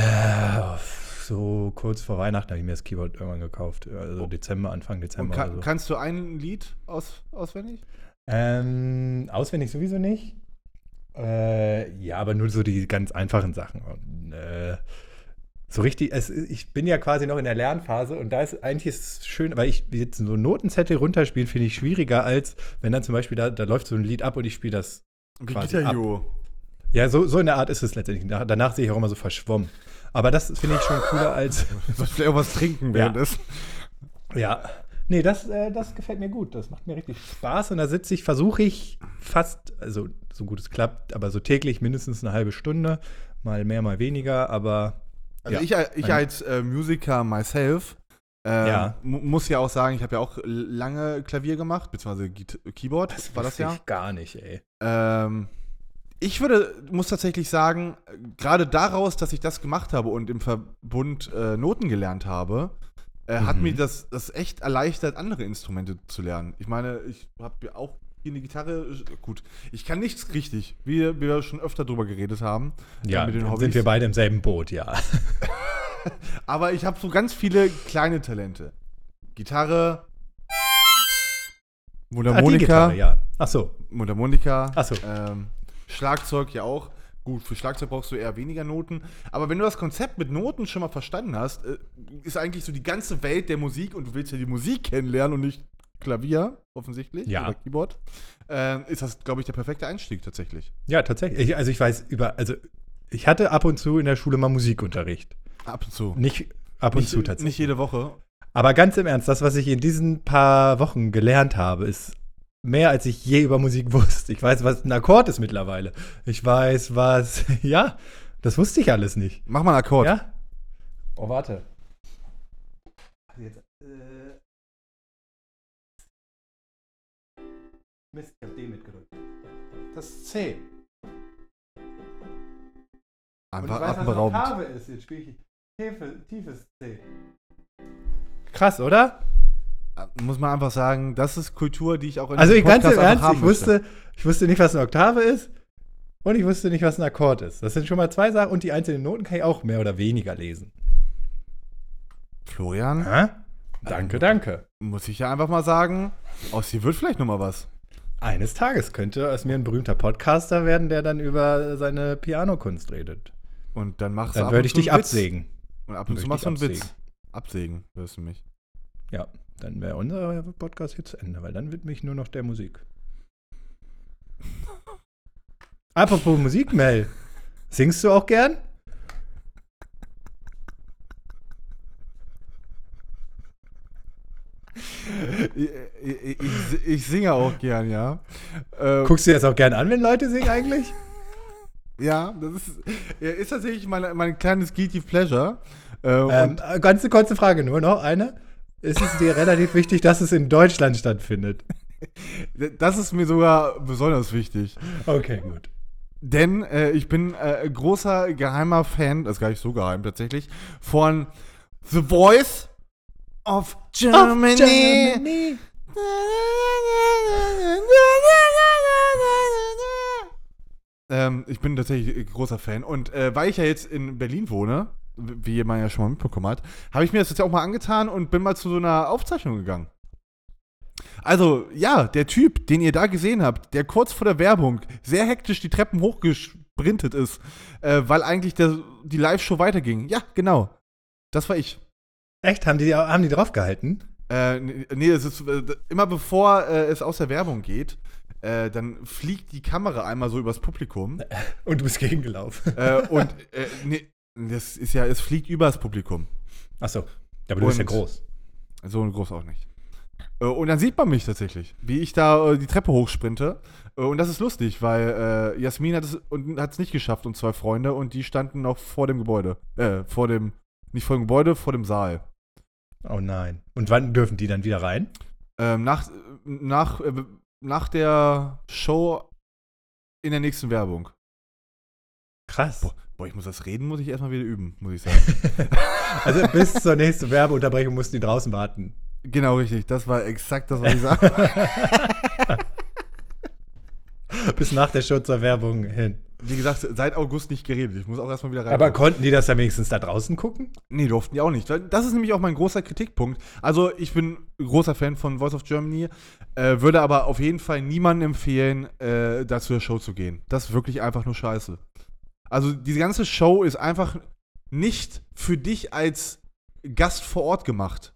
so kurz vor Weihnachten habe ich mir das Keyboard irgendwann gekauft. Also Dezember, Anfang Dezember. ka oder so. kannst du ein Lied aus auswendig? Ähm, auswendig sowieso nicht. Äh, ja, aber nur so die ganz einfachen Sachen. Und, äh, so richtig, es, ich bin ja quasi noch in der Lernphase und da ist eigentlich ist es schön, weil ich jetzt so Notenzettel runterspielen finde ich schwieriger als wenn dann zum Beispiel da, da läuft so ein Lied ab und ich spiele das. Wie Quasi ab. Ja, so, so in der Art ist es letztendlich. Da- Danach sehe ich auch immer so verschwommen. Aber das finde ich schon cooler als. (laughs) Vielleicht auch was trinken Ja. währenddessen. Ja. Nee, das, äh, das gefällt mir gut. Das macht mir richtig Spaß. Und da sitze ich, versuche ich fast, also so gut es klappt, aber so täglich mindestens eine halbe Stunde. Mal mehr, mal weniger. Aber Also Ja. ich, äh, ich als äh, Musiker myself ähm, Ja. mu- muss ja auch sagen, ich habe ja auch lange Klavier gemacht, beziehungsweise Keyboard war das ja. ich gar nicht, ey. Ähm, ich würde, muss tatsächlich sagen, äh, gerade daraus, dass ich das gemacht habe und im Verbund äh, Noten gelernt habe, äh, hat Mhm. mir das, das echt erleichtert, andere Instrumente zu lernen. Ich meine, ich habe ja auch hier eine Gitarre, äh, gut, ich kann nichts richtig, wie, wie wir schon öfter drüber geredet haben. äh, Ja, mit den Hobbys. sind wir beide im selben Boot, ja. (laughs) Aber ich habe so ganz viele kleine Talente. Gitarre, Ah, Mundharmonika, Gitarre, ja. Ach so. Mundharmonika, Ach so. ähm, Schlagzeug ja auch. Gut, für Schlagzeug brauchst du eher weniger Noten. Aber wenn du das Konzept mit Noten schon mal verstanden hast, äh, ist eigentlich so die ganze Welt der Musik und du willst ja die Musik kennenlernen und nicht Klavier, offensichtlich, Ja. oder Keyboard, äh, ist das, glaube ich, der perfekte Einstieg tatsächlich. Ja, tatsächlich. Ich, also ich weiß über, also ich hatte ab und zu in der Schule mal Musikunterricht. Ab und zu. Nicht ab und nicht, zu tatsächlich. nicht jede Woche. Aber ganz im Ernst, das, was ich in diesen paar Wochen gelernt habe, ist mehr, als ich je über Musik wusste. Ich weiß, was ein Akkord ist mittlerweile. Ich weiß, was. (laughs) Ja, das wusste ich alles nicht. Mach mal einen Akkord. Ja? Oh, warte. Jetzt, äh Mist, ich hab D mitgedrückt. Das C. Einfach weiß, was atemberaubend. Oktave ist. Jetzt spiele ich tiefe, tiefes C. Krass, oder? Muss man einfach sagen, das ist Kultur, die ich auch in Also ich ganz im Ernst, ich wusste, ich wusste nicht, was eine Oktave ist und ich wusste nicht, was ein Akkord ist. Das sind schon mal zwei Sachen und die einzelnen Noten kann ich auch mehr oder weniger lesen. Florian, Hä? Danke, danke. muss ich ja einfach mal sagen, aus dir wird vielleicht noch mal was. Eines Tages könnte aus mir ein berühmter Podcaster werden, der dann über seine Pianokunst redet. Und dann machst du Dann ab würde und ich dich absägen. Und ab und zu machst du einen Witz. Absägen, hörst du mich. Ja, dann wäre unser Podcast hier zu Ende, weil dann widme ich nur noch der Musik. (laughs) Apropos Musik, Mel. Singst du auch gern? Ich, ich, ich, singe auch gern, ja. Äh, Guckst du dir das auch gern an, wenn Leute singen eigentlich? (laughs) ja, das ist, ist tatsächlich mein, mein kleines Guilty Pleasure. Äh, Ähm, und äh, ganz eine kurze Frage nur noch, eine. Ist es dir relativ wichtig, dass es in Deutschland stattfindet? das ist mir sogar besonders wichtig. Okay, gut. Denn äh, ich bin äh, großer geheimer Fan, das ist gar nicht so geheim tatsächlich, von The Voice of Germany. Ähm, ich bin tatsächlich ein großer Fan. Und äh, weil ich ja jetzt in Berlin wohne, wie man ja schon mal mitbekommen hat, habe ich mir das jetzt auch mal angetan und bin mal zu so einer Aufzeichnung gegangen. Also, ja, der Typ, den ihr da gesehen habt, der kurz vor der Werbung sehr hektisch die Treppen hochgesprintet ist, äh, weil eigentlich der, die Live-Show weiterging. Ja, genau. Das war ich. Echt? Haben die, haben die draufgehalten? Äh, nee, es ist äh, immer bevor äh, es aus der Werbung geht, äh, dann fliegt die Kamera einmal so übers Publikum. (laughs) Und du bist gegengelaufen. äh, und (laughs) äh, nee, das ist ja, es fliegt übers Publikum. Achso. Aber du bist ja groß. So groß auch nicht. Äh, und dann sieht man mich tatsächlich, wie ich da äh, die Treppe hochsprinte. Äh, und das ist lustig, weil äh, Jasmin hat es und hat es nicht geschafft und zwei Freunde und die standen noch vor dem Gebäude. Äh, vor dem, nicht vor dem Gebäude, vor dem Saal. Oh nein. Und wann dürfen die dann wieder rein? Ähm, nach, nach, äh, nach der Show in der nächsten Werbung. Krass. Boah, boah, ich muss das Reden, muss ich erstmal wieder üben, muss ich sagen. (laughs) Also bis zur nächsten Werbeunterbrechung mussten die draußen warten. genau, richtig. Das war exakt das, was ich sagen (laughs) Bis nach der Show zur Werbung hin. Wie gesagt, seit August nicht geredet. Ich muss auch erstmal wieder rein. Aber konnten die das dann wenigstens da draußen gucken? Nee, durften die auch nicht. Das ist nämlich auch mein großer Kritikpunkt. Also, ich bin großer Fan von Voice of Germany, äh, würde aber auf jeden Fall niemandem empfehlen, äh, da zur Show zu gehen. Das ist wirklich einfach nur scheiße. Also, diese ganze Show ist einfach nicht für dich als Gast vor Ort gemacht.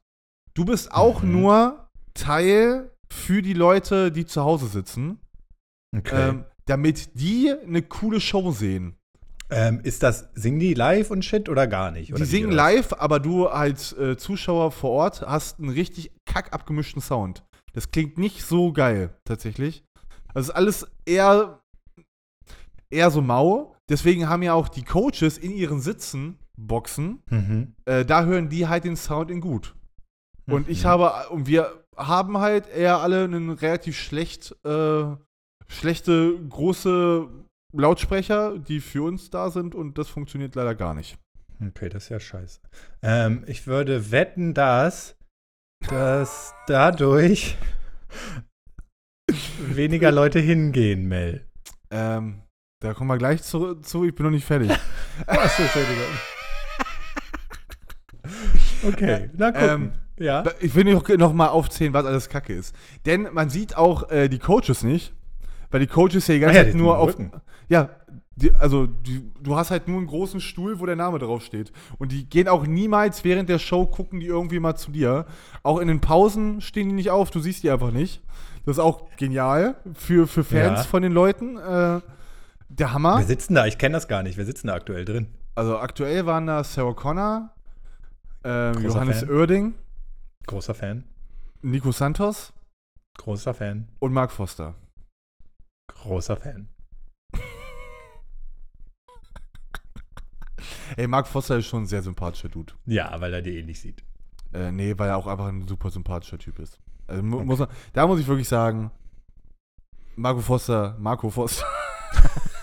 Du bist auch Mhm. nur Teil für die Leute, die zu Hause sitzen, Okay. ähm, damit die eine coole Show sehen. Ähm, ist das, singen die live und shit oder gar nicht? Oder Die singen live, aber du als äh, Zuschauer vor Ort hast einen richtig kack abgemischten Sound. Das klingt nicht so geil, tatsächlich. Also ist alles eher, eher so mau. Deswegen haben ja auch die Coaches in ihren Sitzen Boxen. Mhm. Äh, da hören die halt den Sound in gut. Und ich Mhm. habe, und wir haben halt eher alle einen relativ schlecht, äh, schlechte, große Lautsprecher, die für uns da sind und das funktioniert leider gar nicht. Okay, das ist ja scheiße. Ähm, ich würde wetten, dass, dass dadurch (laughs) weniger Leute hingehen, Mel. Ähm, da kommen wir gleich zu, zu ich bin noch nicht fertig. (laughs) Achso, Entschuldigung. (laughs) Okay, na gucken. Ähm, ja. Ich will noch, noch mal aufzählen, was alles Kacke ist. Denn man sieht auch äh, die Coaches nicht, weil die Coaches ja die ganze Ah ja, Zeit nur auf. Rücken. Ja, die, also die, du hast halt nur einen großen Stuhl, wo der Name drauf steht. Und die gehen auch niemals während der Show, gucken die irgendwie mal zu dir. Auch in den Pausen stehen die nicht auf, du siehst die einfach nicht. Das ist auch genial für, für Fans Ja. von den Leuten. Äh, der Hammer. Wir sitzen da, ich kenne das gar nicht. Wir sitzen da aktuell drin. Also aktuell waren da Sarah Connor, ähm, Johannes Fan. Oerding, Großer Fan. Nico Santos Großer Fan. und Mark Foster. Großer Fan. (laughs) Ey, Mark Foster ist schon ein sehr sympathischer Dude. Ja, weil er die ähnlich sieht. Äh, nee, weil er auch einfach ein super sympathischer Typ ist. Also Okay. muss man, da muss ich wirklich sagen, Marco Foster, Marco Foster, (laughs)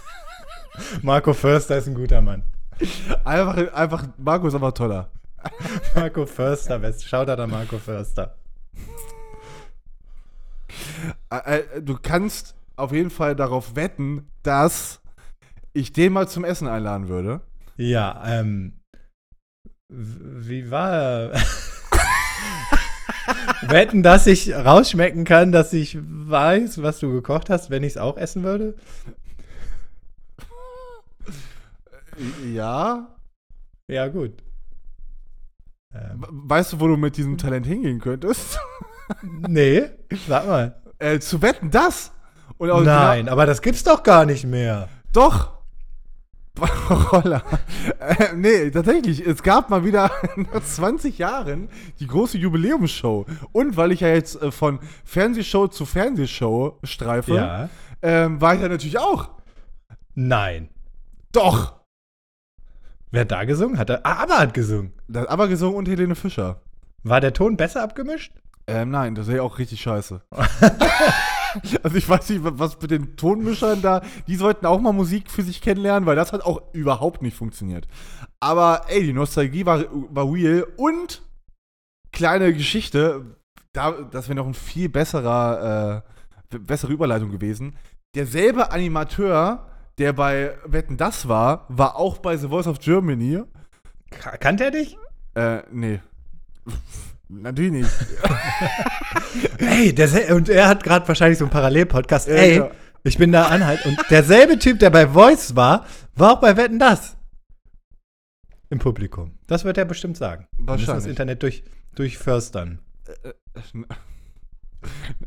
Marco Förster ist ein guter Mann. einfach, einfach, Marco ist einfach toller. (laughs) Marco Förster, best. Schaut an Marco Förster. Du kannst auf jeden Fall darauf wetten, dass ich den mal zum Essen einladen würde. Ja, ähm. Wie war er? (laughs) Wetten, dass ich rausschmecken kann, dass ich weiß, was du gekocht hast, wenn ich es auch essen würde? Ja. Ja, gut. Ähm, We- Weißt du, wo du mit diesem Talent hingehen könntest? (laughs) nee, sag mal. äh, zu wetten, das? Nein, aber das gibt's doch gar nicht mehr. Doch. (laughs) Roller. Äh, nee, tatsächlich. Es gab mal wieder (laughs) nach 20 Jahren die große Jubiläumsshow. Und weil ich ja jetzt äh, von Fernsehshow zu Fernsehshow streife, Ja. ähm, war ich ja natürlich auch. Nein. Doch. Wer hat da gesungen? Hat er. Ah, aber hat gesungen. Hat aber gesungen und Helene Fischer. War der Ton besser abgemischt? Ähm, nein, das wäre ja auch richtig scheiße. (laughs) (laughs) also ich weiß nicht, was mit den Tonmischern da, die sollten auch mal Musik für sich kennenlernen, weil das hat auch überhaupt nicht funktioniert. Aber ey, die Nostalgie war, war real und kleine Geschichte, da, das wäre noch ein viel besserer, äh, bessere Überleitung gewesen. Derselbe Animateur, der bei Wetten das war, war auch bei The Voice of Germany. Ka- Kannte er dich? Äh, nee. (laughs) Natürlich nicht. (laughs) Ey, der, und er hat gerade wahrscheinlich so einen Parallelpodcast. Ja, Ey, ja. ich bin da anhalt. Und derselbe Typ, der bei Voice war, war auch bei Wetten das. Im Publikum. Das wird er bestimmt sagen. Wir müssen das Wahrscheinlich. Internet durch, durchförstern. (laughs)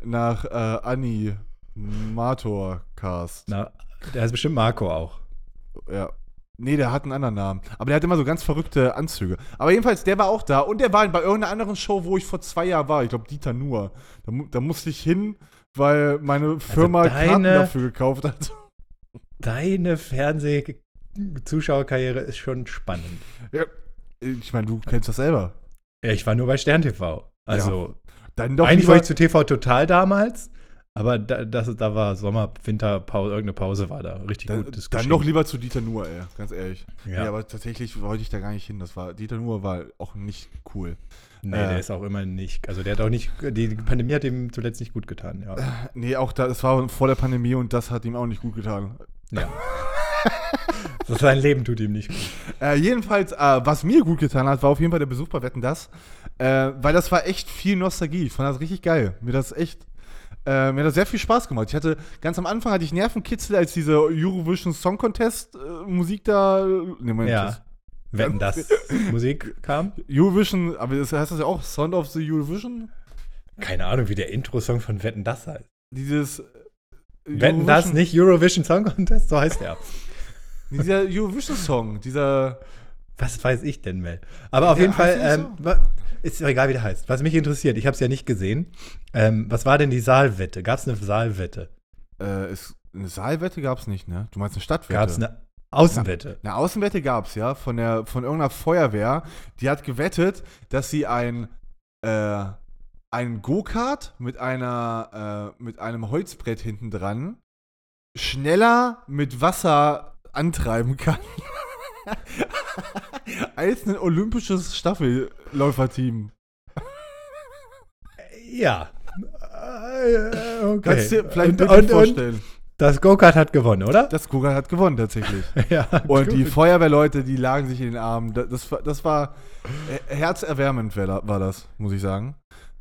Nach äh, Animator-Cast. Na, der heißt bestimmt Marco auch. Ja. Nee, der hat einen anderen Namen. Aber der hat immer so ganz verrückte Anzüge. Aber jedenfalls, der war auch da. Und der war bei irgendeiner anderen Show, wo ich vor zwei Jahren war. Ich glaube, Dieter Nuhr. Da, da musste ich hin, weil meine Firma Karten deine- dafür gekauft hat. (laughs) Deine Fernseh-Zuschauerkarriere ist schon spannend. Ja. Ich meine, du kennst das selber. Ja, ich war nur bei Stern TV. Also, Dann doch eigentlich wollte ich zu TV Total damals, Aber da, das, da war Sommer, Winterpause, irgendeine Pause war da. Richtig Dann, gutes dann Geschenk. noch lieber zu Dieter Nuhr, ey, ganz ehrlich. Ja. Nee, aber tatsächlich wollte ich da gar nicht hin. Das war, Dieter Nuhr war auch nicht cool. Nee, Äh. der ist auch immer nicht, also der hat auch nicht, die Pandemie hat ihm zuletzt nicht gut getan, ja. Nee, auch da, das war vor der Pandemie und das hat ihm auch nicht gut getan. ja. (laughs) so sein Leben tut ihm nicht gut. Äh, jedenfalls, äh, was mir gut getan hat, war auf jeden Fall der Besuch bei Wetten Das. Äh, weil das war echt viel Nostalgie. Ich fand das richtig geil. Mir das echt. Äh, mir hat das sehr viel Spaß gemacht. Ich hatte ganz am Anfang hatte ich Nervenkitzel, als diese Eurovision Song Contest äh, Musik da. Ne, Moment, Ja. das- Wenn das (laughs) Musik kam. Eurovision, aber das heißt das ja auch Sound of the Eurovision? Keine Ahnung, wie der Intro-Song von Wetten das heißt. Dieses. äh, Wetten das Eurovision- nicht Eurovision Song Contest? So heißt er. (laughs) Dieser Eurovision-Song, dieser. Was weiß ich denn, Mel? Aber auf jeden Fall, ähm, ist doch egal, wie der heißt. Was mich interessiert, ich habe es ja nicht gesehen. Ähm, was war denn die Saalwette? Gab es eine Saalwette? Äh, ist, eine Saalwette gab es nicht, ne? Du meinst eine Stadtwette? Gab es eine Außenwette? Eine Außenwette gab es, ja, von, der, von irgendeiner Feuerwehr. Die hat gewettet, dass sie ein, äh, ein Go-Kart mit, einer, äh, mit einem Holzbrett hinten dran schneller mit Wasser antreiben kann. (laughs) als ein olympisches Staffelläuferteam. Ja. Äh, okay. Kannst du dir vielleicht und, und, und vorstellen. das Go-Kart hat gewonnen, oder? Das Go-Kart hat gewonnen tatsächlich. (laughs) ja. Und die gut. Feuerwehrleute, die lagen sich in den Armen. Das, das, war- das war äh, herzerwärmend, war war das, muss ich sagen.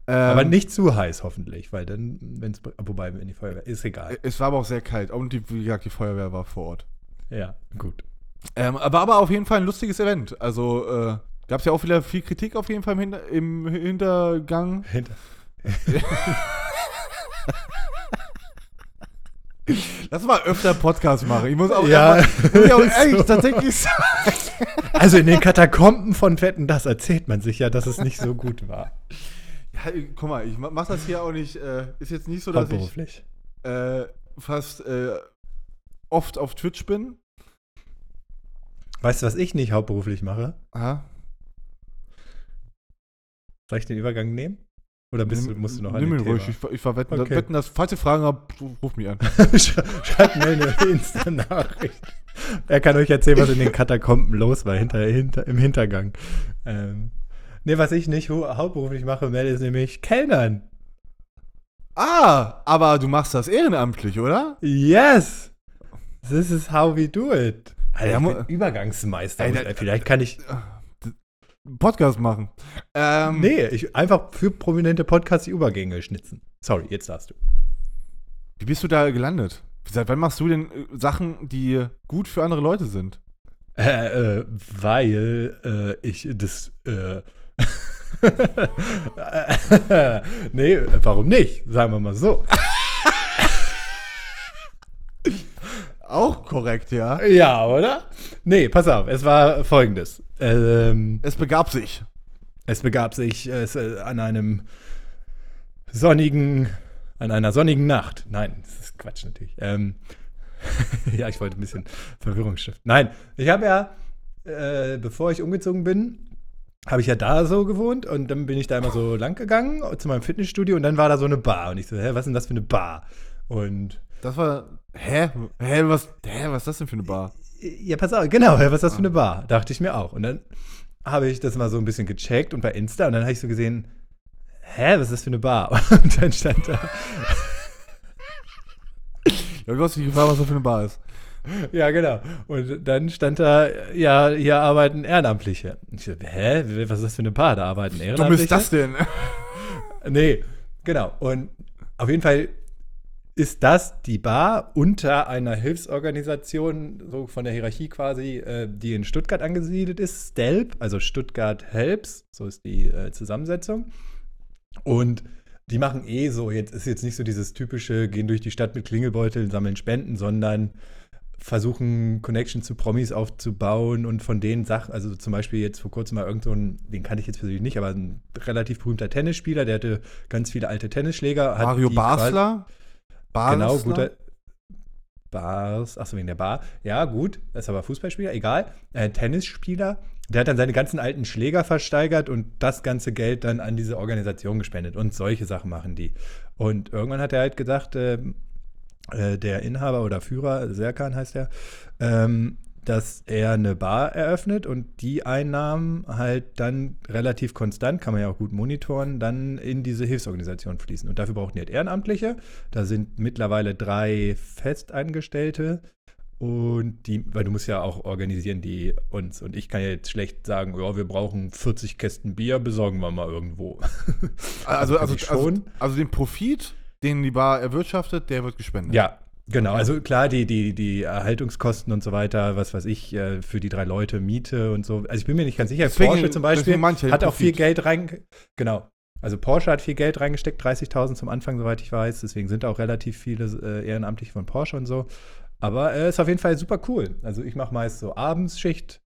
Ähm, Aber nicht zu heiß, hoffentlich, weil dann, wenn es, wobei, wenn die Feuerwehr, ist egal. Es war aber auch sehr kalt. Und die, wie gesagt, die Feuerwehr war vor Ort. Ja, gut. Ähm, aber, aber auf jeden Fall ein lustiges Event. Also äh, gab es ja auch wieder viel Kritik auf jeden Fall im, Hinter im Hintergang. Hinter. (laughs) Lass mal öfter Podcast machen. Ich muss auch, Ja. einfach- muss ich auch (laughs) ehrlich So. tatsächlich sagen. Also in den Katakomben von Wetten, das erzählt man sich ja, dass es nicht so gut war. Ja, guck mal, ich ma- mach das hier auch nicht. Äh, ist jetzt nicht so, dass ich äh, fast äh, oft auf Twitch bin. Weißt du, was ich nicht hauptberuflich mache? Aha. Soll ich den Übergang nehmen? Oder bist du, musst du noch an Nimm ihn ruhig. Ich, ich war wetten, Okay. wetten, dass, falls ihr Fragen habt, ruf mich an. Sch- (laughs) Schreibt mir eine (laughs) Insta-Nachricht. Er kann euch erzählen, was in den Katakomben los war, hinter, hinter, im Hintergang. Ähm, ne, was ich nicht hauptberuflich mache, Mel, ist nämlich Kellnern. Ah, aber du machst das ehrenamtlich, oder? Yes! This is how we do it. Alter, Ja, ich bin Übergangsmeister. Muss- da- Vielleicht kann ich. Podcast machen. Ähm, Nee, ich einfach für prominente Podcasts die Übergänge schnitzen. Sorry, jetzt darfst du. Wie bist du da gelandet? Seit wann machst du denn äh, Sachen, die gut für andere Leute sind? Äh, äh, weil äh, ich das. Äh, (laughs) (laughs) nee, warum nicht? Sagen wir mal so. Auch korrekt, ja. Ja, oder? Nee, pass auf, es war folgendes. Ähm, Es begab sich. es begab sich es, äh, an einem sonnigen, an einer sonnigen Nacht. Nein, das ist Quatsch natürlich. Ähm, (laughs) ja, ich wollte ein bisschen Verwirrung stiften. Nein, ich habe ja, äh, bevor ich umgezogen bin, habe ich ja da so gewohnt und dann bin ich da immer so lang gegangen zu meinem Fitnessstudio und dann war da so eine Bar und ich so, hä, was ist denn das für eine Bar? Und Das war. Hä? Hä, was, hä, was ist das denn für eine Bar? Ja, pass auf, genau, was ist das für eine Bar? Dachte ich mir auch. Und dann habe ich das mal so ein bisschen gecheckt und bei Insta und dann habe ich so gesehen, hä, was ist das für eine Bar? (laughs) Und dann stand da, Ja, du hast dich gefragt, was das für eine Bar ist. ja, genau. Und dann stand da, ja, hier arbeiten Ehrenamtliche. Und ich so, hä, was ist das für eine Bar? Da arbeiten Dumm Ehrenamtliche? ist das denn? Nee, genau. Und auf jeden Fall ist das die Bar unter einer Hilfsorganisation, so von der Hierarchie quasi, äh, die in Stuttgart angesiedelt ist, STELP, also Stuttgart Helps, so ist die äh, Zusammensetzung. Und die machen eh so, jetzt ist jetzt nicht so dieses typische, gehen durch die Stadt mit Klingelbeuteln, sammeln Spenden, sondern versuchen Connection zu Promis aufzubauen und von den Sachen, also zum Beispiel jetzt vor kurzem mal irgend so ein, den kannte ich jetzt persönlich nicht, aber ein relativ berühmter Tennisspieler, der hatte ganz viele alte Tennisschläger. hat Mario die quasi- Basler? Genau, guter. Bars, achso, wegen der Bar. Ja, gut, das ist aber Fußballspieler, egal. Äh, Tennisspieler, der hat dann seine ganzen alten Schläger versteigert und das ganze Geld dann an diese Organisation gespendet. Und solche Sachen machen die. Und irgendwann hat er halt gesagt, ähm, äh, der Inhaber oder Führer, Serkan heißt er, ähm, dass er eine Bar eröffnet und die Einnahmen halt dann relativ konstant, kann man ja auch gut monitoren, dann in diese Hilfsorganisation fließen. Und dafür brauchen die halt Ehrenamtliche. Da sind mittlerweile drei Festangestellte. Und die, weil du musst ja auch organisieren, die uns. Und ich kann ja jetzt schlecht sagen, ja, wir brauchen 40 Kästen Bier, besorgen wir mal irgendwo. Also, (laughs) also, also, schon. also den Profit, den die Bar erwirtschaftet, der wird gespendet. Ja, genau. Also klar, die, die, die Erhaltungskosten und so weiter, was weiß ich, äh, für die drei Leute, Miete und so. Also ich bin mir nicht ganz sicher. Deswegen- Porsche zum Beispiel hat auch viel. Geld rein. Genau. Also Porsche hat viel Geld reingesteckt, 30.000 zum Anfang, soweit ich weiß. Deswegen sind auch relativ viele äh, Ehrenamtliche von Porsche und so. Aber äh, ist auf jeden Fall super cool. Also ich mache meist so Abendsschicht,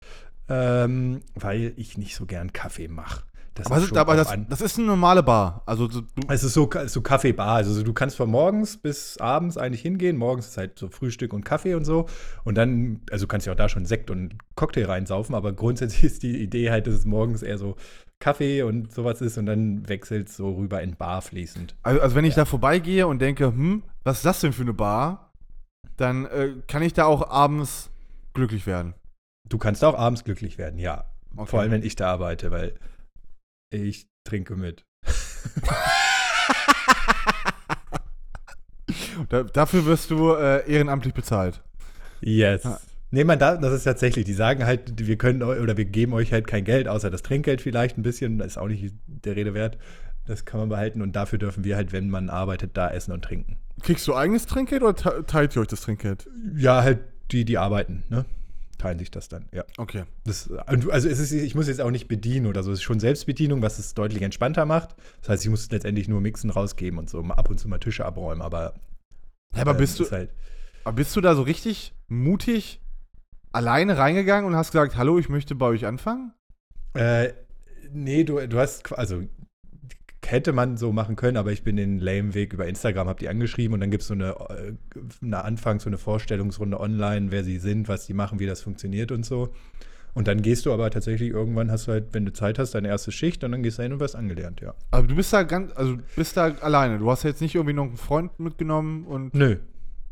ähm, weil ich nicht so gern Kaffee mache. Das Aber, ist, aber das, das ist eine normale Bar. Also du- es ist so, so Kaffeebar. Also du kannst von morgens bis abends eigentlich hingehen. Morgens ist halt so Frühstück und Kaffee und so. Und dann, also du kannst ja auch da schon Sekt und Cocktail reinsaufen, aber grundsätzlich (laughs) ist die Idee halt, dass es morgens eher so Kaffee und sowas ist und dann wechselt so rüber in Bar fließend. also, also wenn ich da vorbeigehe und denke, hm, was ist das denn für eine Bar? Dann äh, kann ich da auch abends glücklich werden. Du kannst auch abends glücklich werden, ja. Okay. Vor allem, wenn ich da arbeite, weil ich trinke mit. (laughs) Da, dafür wirst du äh, ehrenamtlich bezahlt. Yes. Ah. Nee, man darf, das ist tatsächlich, die sagen halt, wir können oder wir geben euch halt kein Geld, außer das Trinkgeld vielleicht ein bisschen, das ist auch nicht der Rede wert. Das kann man behalten und dafür dürfen wir halt, wenn man arbeitet, da essen und trinken. Kriegst du eigenes Trinkgeld oder te- teilt ihr euch das Trinkgeld? Ja, halt die, die arbeiten, ne? Teilen sich das dann, ja. Okay. Das, also es ist, ich muss jetzt auch nicht bedienen oder so. Es ist schon Selbstbedienung, was es deutlich entspannter macht. Das heißt, ich muss letztendlich nur mixen, rausgeben und so, ab und zu mal Tische abräumen, aber. Ja, aber ähm, bist du, Halt, aber bist du da so richtig mutig alleine reingegangen und hast gesagt, hallo, ich möchte bei euch anfangen? Äh, nee, du, du hast, also hätte man so machen können, aber ich bin den lame Weg über Instagram, hab die angeschrieben und dann gibt es so eine, äh, eine Anfang, so eine Vorstellungsrunde online, wer sie sind, was die machen, wie das funktioniert und so. Und dann gehst du aber tatsächlich irgendwann, hast du halt, wenn du Zeit hast, deine erste Schicht und dann gehst du hin und wirst angelernt, ja. Aber du bist da ganz, also bist da alleine. Du hast jetzt nicht irgendwie noch einen Freund mitgenommen und. Nö,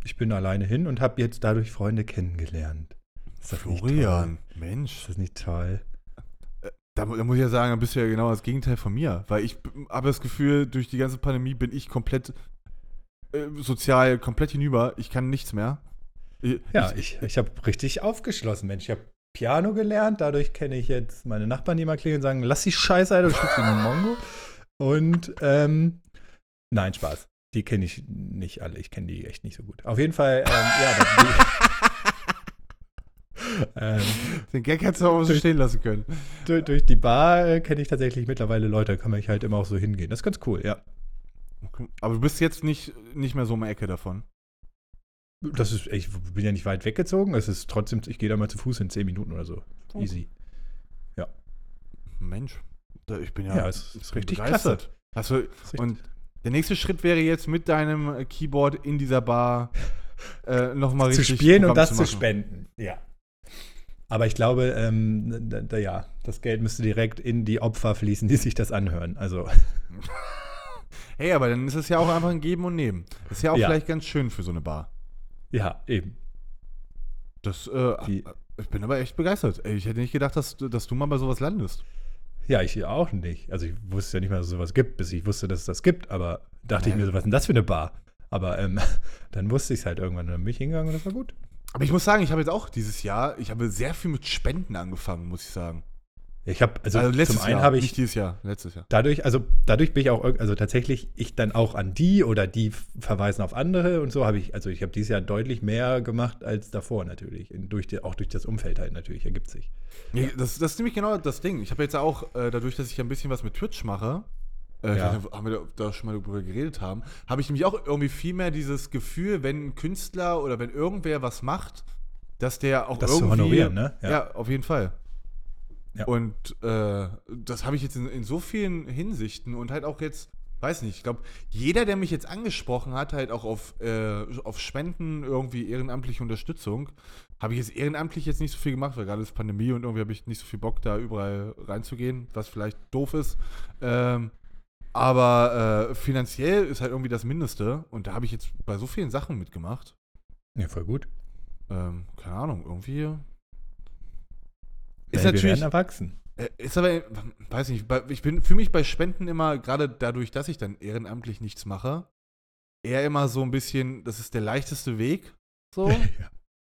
ich bin alleine hin und habe jetzt dadurch Freunde kennengelernt. Ist das nicht Florian, toll? Mensch. Ist das nicht toll? Da, da muss ich ja sagen, da bist du ja genau das Gegenteil von mir. Weil ich habe das Gefühl, durch die ganze Pandemie bin ich komplett äh, sozial komplett hinüber. Ich kann nichts mehr. Ich, Ja, ich, ich habe richtig aufgeschlossen, Mensch. Ich habe Piano gelernt, dadurch kenne ich jetzt meine Nachbarn, die mal klingeln und sagen, lass die Scheiße, Alter, du spielst wie ein Mongo. Und, ähm, nein, Spaß. Die kenne ich nicht alle. Ich kenne die echt nicht so gut. Auf jeden Fall, ähm, ja, (laughs) ähm, Den Gag hättest du auch so stehen lassen können. durch, durch die Bar äh, kenne ich tatsächlich mittlerweile Leute, da kann man halt immer auch so hingehen. Das ist ganz cool, ja. Aber du bist jetzt nicht, nicht mehr so um die Ecke davon. Das ist, ich bin ja nicht weit weggezogen. Es ist trotzdem, ich gehe da mal zu Fuß in 10 Minuten oder so. Oh. Easy. Mensch, da, ich bin ja, Ja, es ich ist richtig begeistert. Hast du, klasse. und der nächste Schritt wäre jetzt mit deinem Keyboard in dieser Bar äh, nochmal zu richtig spielen und das zu machen. spenden. Ja. Aber ich glaube, ähm, da, da, ja, das Geld müsste direkt in die Opfer fließen, die sich das anhören. Also, (laughs) Hey, aber dann ist es ja auch einfach ein Geben und Nehmen. Ist ja auch Ja. vielleicht ganz schön für so eine Bar. ja, eben. Das, äh, Die- ich bin aber echt begeistert. Ich hätte nicht gedacht, dass, du- dass du mal bei sowas landest. Ja, ich auch nicht. Also, ich wusste ja nicht mal, dass es sowas gibt, bis ich wusste, dass es das gibt. Aber dachte ich Ja. mir so, was ist denn das für eine Bar? Aber ähm, (laughs) dann wusste ich es halt irgendwann. Dann bin ich hingegangen und das war gut. Aber ich muss sagen, ich habe jetzt auch dieses Jahr, ich habe sehr viel mit Spenden angefangen, muss ich sagen. Ich habe, also, Also letztes zum einen Jahr, habe ich nicht dieses Jahr, letztes Jahr. dadurch, also dadurch bin ich auch, also tatsächlich ich dann auch an die oder die verweisen auf andere und so habe ich, also ich habe dieses Jahr deutlich mehr gemacht als davor natürlich. In, durch die, auch durch das Umfeld halt natürlich, ergibt sich. Ja, das, das ist nämlich genau das Ding. Ich habe jetzt auch, äh, dadurch, dass ich ein bisschen was mit Twitch mache, äh, Ja. nicht, haben wir da, schon mal darüber geredet haben, habe ich nämlich auch irgendwie viel mehr dieses Gefühl, wenn ein Künstler oder wenn irgendwer was macht, dass der auch Das zu irgendwie. honorieren, ne? Ja, Ja. auf jeden Fall. Ja. Und äh, das habe ich jetzt in, in so vielen Hinsichten und halt auch jetzt weiß nicht, ich glaube, jeder, der mich jetzt angesprochen hat, halt auch auf, äh, auf Spenden, irgendwie ehrenamtliche Unterstützung, habe ich jetzt ehrenamtlich jetzt nicht so viel gemacht, weil gerade ist Pandemie und irgendwie habe ich nicht so viel Bock, da überall reinzugehen, was vielleicht doof ist. Ähm, aber äh, finanziell ist halt irgendwie das Mindeste und da habe ich jetzt bei so vielen Sachen mitgemacht. Ja, voll gut. Ähm, keine Ahnung, irgendwie. Ist Ist wir natürlich. erwachsen. Äh, Ist aber, weiß nicht, ich bin für mich bei Spenden immer, gerade dadurch, dass ich dann ehrenamtlich nichts mache, eher immer so ein bisschen, das ist der leichteste Weg. So. (laughs)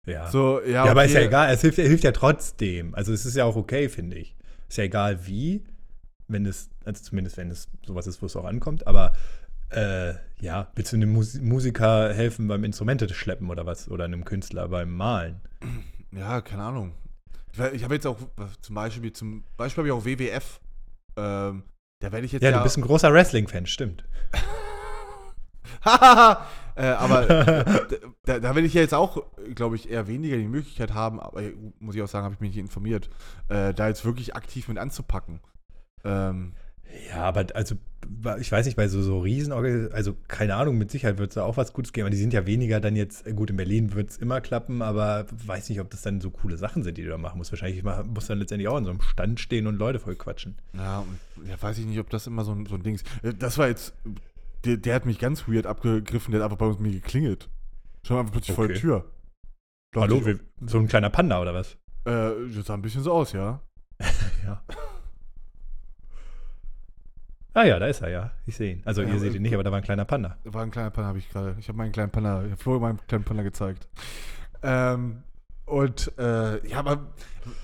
Ja. so ja, Ja, aber ist ja egal, es hilft, hilft ja trotzdem. Also es ist ja auch okay, finde ich. Ist ja egal wie, wenn es, also zumindest wenn es sowas ist, wo es auch ankommt, aber äh, ja, willst du einem Mus Musiker helfen beim Instrumente schleppen oder was? Oder einem Künstler beim Malen? Ja, keine Ahnung. Ich, habe jetzt auch zum Beispiel, zum Beispiel habe ich auch WWF. Ähm, da werde ich jetzt Ja, ja. du bist ein großer Wrestling-Fan, stimmt. (laughs) Äh, aber (laughs) da, da werde ich ja jetzt auch, glaube ich, eher weniger die Möglichkeit haben, aber äh, muss ich auch sagen, habe ich mich nicht informiert, äh, da jetzt wirklich aktiv mit anzupacken. Ähm, Ja, aber also, ich weiß nicht, bei so, so riesen, also keine Ahnung, mit Sicherheit wird es da auch was Gutes geben, aber die sind ja weniger dann jetzt, äh, gut, in Berlin wird es immer klappen, aber weiß nicht, ob das dann so coole Sachen sind, die du da machen musst. Wahrscheinlich musst du dann letztendlich auch in so einem Stand stehen und Leute voll quatschen. Ja, und ja, weiß ich nicht, ob das immer so ein, so ein Ding ist. Äh, Das war jetzt, der, der hat mich ganz weird abgegriffen, der hat einfach bei mir geklingelt. Schon einfach plötzlich vor der Okay. Tür. Hallo, ich, wie, so ein kleiner Panda oder was? Äh, das sah ein bisschen so aus, ja. (laughs) Ja. Ah ja, da ist er ja. Ich sehe ihn. Also Ja, ihr seht äh, ihn nicht, aber da war ein kleiner Panda. War ein kleiner Panda, habe ich gerade. Ich habe meinen kleinen Panda, ich habe Flo meinen kleinen Panda gezeigt. Ähm, und, äh, ja, aber,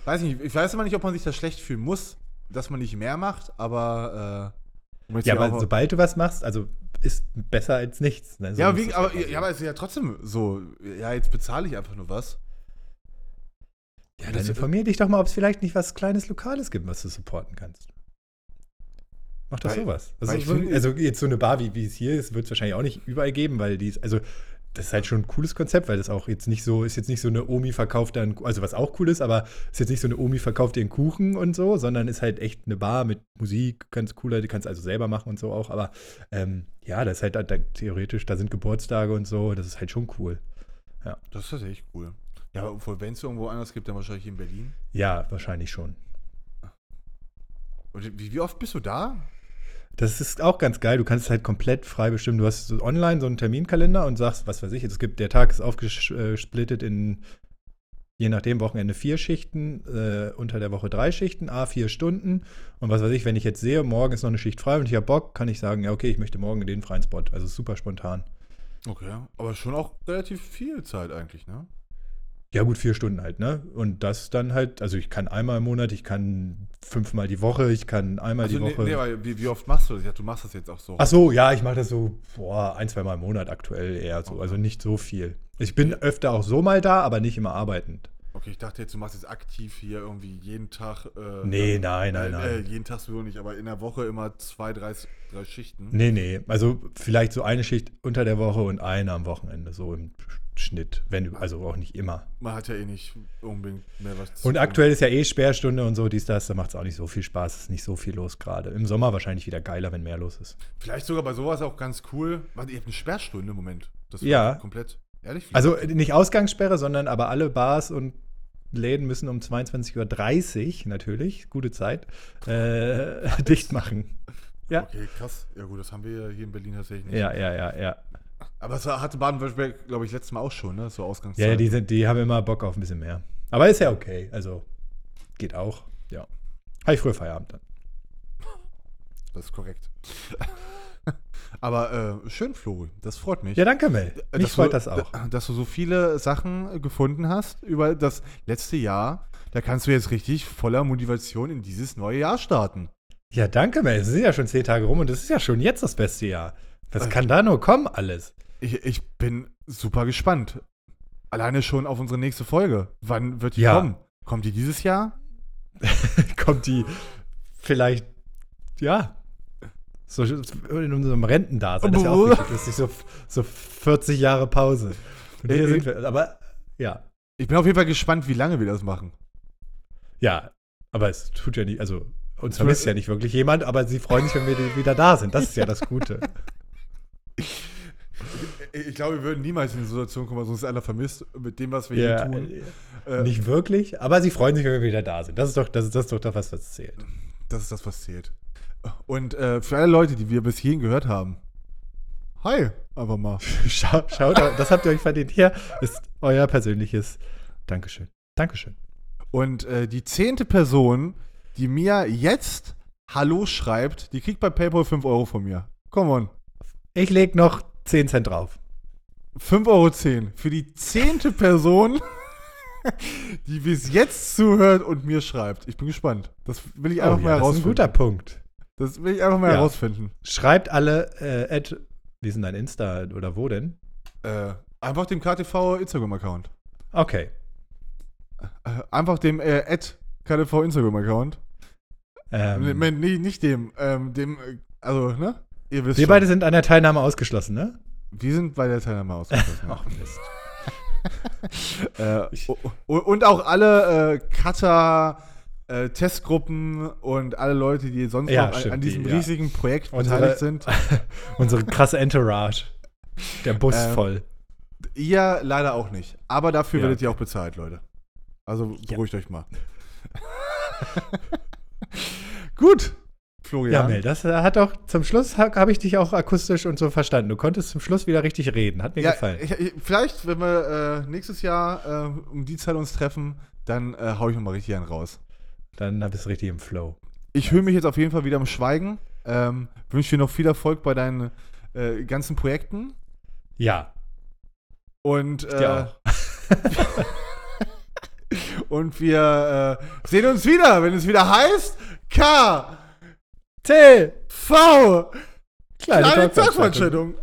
weiß nicht, ich weiß immer nicht, ob man sich da schlecht fühlen muss, dass man nicht mehr macht, aber, äh, Ja, aber sobald du was machst, also ist besser als nichts. Ne? So ja, es aber, ja, aber es ist ja trotzdem so, ja, jetzt bezahle ich einfach nur was. Ja, dann Das- informier dich doch mal, ob es vielleicht nicht was kleines Lokales gibt, was du supporten kannst. Mach doch Weil- sowas. Also, so, finde- also jetzt so eine Bar, wie, wie es hier ist, wird es wahrscheinlich auch nicht überall geben, weil die ist, also das ist halt schon ein cooles Konzept, weil das auch jetzt nicht so, ist jetzt nicht so eine Omi verkauft dann, also was auch cool ist, aber ist jetzt nicht so eine Omi verkauft einen Kuchen und so, sondern ist halt echt eine Bar mit Musik, ganz cooler, die kannst du also selber machen und so auch, aber ähm, ja, das ist halt da, da, theoretisch, da sind Geburtstage und so, das ist halt schon cool. Das ist tatsächlich cool. Ja, obwohl, wenn es irgendwo anders gibt, dann wahrscheinlich in Berlin. Ja, wahrscheinlich schon. Und wie, wie oft bist du da? Das ist auch ganz geil. Du kannst es halt komplett frei bestimmen. Du hast so online so einen Terminkalender und sagst, was weiß ich, es gibt, der Tag ist aufgesplittet in, je nachdem, Wochenende vier Schichten, äh, unter der Woche drei Schichten, a vier Stunden. Und was weiß ich, wenn ich jetzt sehe, morgen ist noch eine Schicht frei und ich habe Bock, kann ich sagen, ja, okay, ich möchte morgen in den freien Spot. Also super spontan. Okay, aber schon auch relativ viel Zeit eigentlich, ne? Ja, gut, vier Stunden halt, ne? Und das dann halt, also ich kann einmal im Monat, ich kann fünfmal die Woche, ich kann einmal Also, die nee, Woche. nee, aber wie, wie oft machst du das? Ja, du machst das jetzt auch so. Ach so, ja, ich mache das so boah, ein, zwei Mal im Monat aktuell eher so. Okay. Also nicht so viel. Ich bin öfter auch so mal da, aber nicht immer arbeitend. Okay, ich dachte jetzt, du machst jetzt aktiv hier irgendwie jeden Tag. Äh, Nee, nein, nein, äh, nein. Äh, jeden Tag sowieso nicht, aber in der Woche immer zwei, drei, drei Schichten. Nee, nee. Also vielleicht so eine Schicht unter der Woche und eine am Wochenende, so im Schnitt. Wenn, also auch nicht immer. Man hat ja eh nicht unbedingt mehr was zu Und aktuell ist ja eh Sperrstunde und so, dies, das, da macht es auch nicht so viel Spaß, ist nicht so viel los gerade. Im Sommer wahrscheinlich wieder geiler, wenn mehr los ist. Vielleicht sogar bei sowas auch ganz cool. Warte, ihr habt eine Sperrstunde im Moment. Das Ja. Komplett. Ehrlich? Also nicht Ausgangssperre, sondern aber alle Bars und Läden müssen um 22.30 Uhr natürlich, gute Zeit, äh, (laughs) dicht machen. Ja. Okay, krass. Ja, gut, das haben wir hier in Berlin tatsächlich nicht. Ja, ja, ja, ja. Aber das hatte Baden-Württemberg, glaube ich, letztes Mal auch schon, ne? So Ausgangszeit. Ja, die, sind, die haben immer Bock auf ein bisschen mehr. Aber ist ja okay. Also geht auch. Ja. Habe ich früher Feierabend dann. Das ist korrekt. (laughs) Aber äh, schön, Flori. Das freut mich. Ja, danke, Mel. Äh, Mich dass freut du, das auch. äh, Dass du so viele Sachen gefunden hast über das letzte Jahr. Da kannst du jetzt richtig voller Motivation in dieses neue Jahr starten. Ja, danke, Mel. Es sind ja schon zehn Tage rum und das ist ja schon jetzt das beste Jahr. Was Äh. kann da nur kommen, alles? Ich, ich bin super gespannt. Alleine schon auf unsere nächste Folge. Wann wird die Ja. kommen? Kommt die dieses Jahr? (laughs) Kommt die vielleicht, ja, so in unserem Rentendasein. Das ist ja auch ist nicht so, so 40 Jahre Pause. Und hier Äh, sind wir. Aber ja, Ich bin auf jeden Fall gespannt, wie lange wir das machen. ja, aber es tut ja nicht, also uns vermisst ja nicht wirklich jemand, aber sie freuen sich, wenn wir wieder da sind. Das ist ja das Gute. Ich glaube, wir würden niemals in die Situation kommen, dass uns einer vermisst mit dem, was wir Ja, hier tun. äh, Äh, nicht wirklich, aber sie freuen sich, wenn wir wieder da sind. Das ist doch das, ist, das, ist doch das was zählt. Das ist das, was zählt. Und äh, für alle Leute, die wir bis hierhin gehört haben, hi, einfach mal. (laughs) Schau, schaut, das habt ihr euch verdient. Hier ist euer persönliches Dankeschön. Dankeschön. Und äh, die zehnte Person, die mir jetzt Hallo schreibt, die kriegt bei PayPal 5 Euro von mir. Come on. Ich leg noch 10 Cent drauf. 5,10 Euro für die zehnte Person, (laughs) die bis jetzt zuhört und mir schreibt. Ich bin gespannt. Das will ich einfach Oh, mal ja, das ist ein herausfinden. guter Punkt. Das will ich einfach mal Ja. herausfinden. Schreibt alle, äh, at, wie ist denn dein Insta oder wo denn? Äh, einfach dem KTV Instagram-Account. Okay. Äh, einfach dem äh, at KTV Instagram-Account. Ähm, Nee, nee, nicht dem. Ähm, dem, äh, also, ne? Ihr wisst wir schon. beide sind an der Teilnahme ausgeschlossen, ne? Wir sind bei der Teilnahme ausgeschlossen. (laughs) Ach Mist. (laughs) äh, und auch alle äh, Cutter, äh, Testgruppen und alle Leute, die sonst Ja, noch an, an diesem die, ja. riesigen Projekt Unsere- beteiligt sind. (laughs) Unsere krasse Entourage. Der Bus Ähm, voll. Ihr leider auch nicht. Aber dafür Ja, werdet ihr auch bezahlt, Leute. Also Ja. beruhigt euch mal. (laughs) Gut, Florian. Ja, Mel, das äh, hat auch zum Schluss habe hab ich dich auch akustisch und so verstanden. Du konntest zum Schluss wieder richtig reden. Hat mir Ja, gefallen. ich, ich, vielleicht, wenn wir äh, nächstes Jahr äh, um die Zeit uns treffen, dann äh, hau ich nochmal richtig einen raus. Dann bist du richtig im Flow. Ich höre mich jetzt auf jeden Fall wieder im Schweigen. Ähm, Wünsche dir noch viel Erfolg bei deinen äh, ganzen Projekten. Ja, Und, äh, auch. (laughs) und wir äh, sehen uns wieder, wenn es wieder heißt K T! V Kleine, kleine. Talkveranstaltung.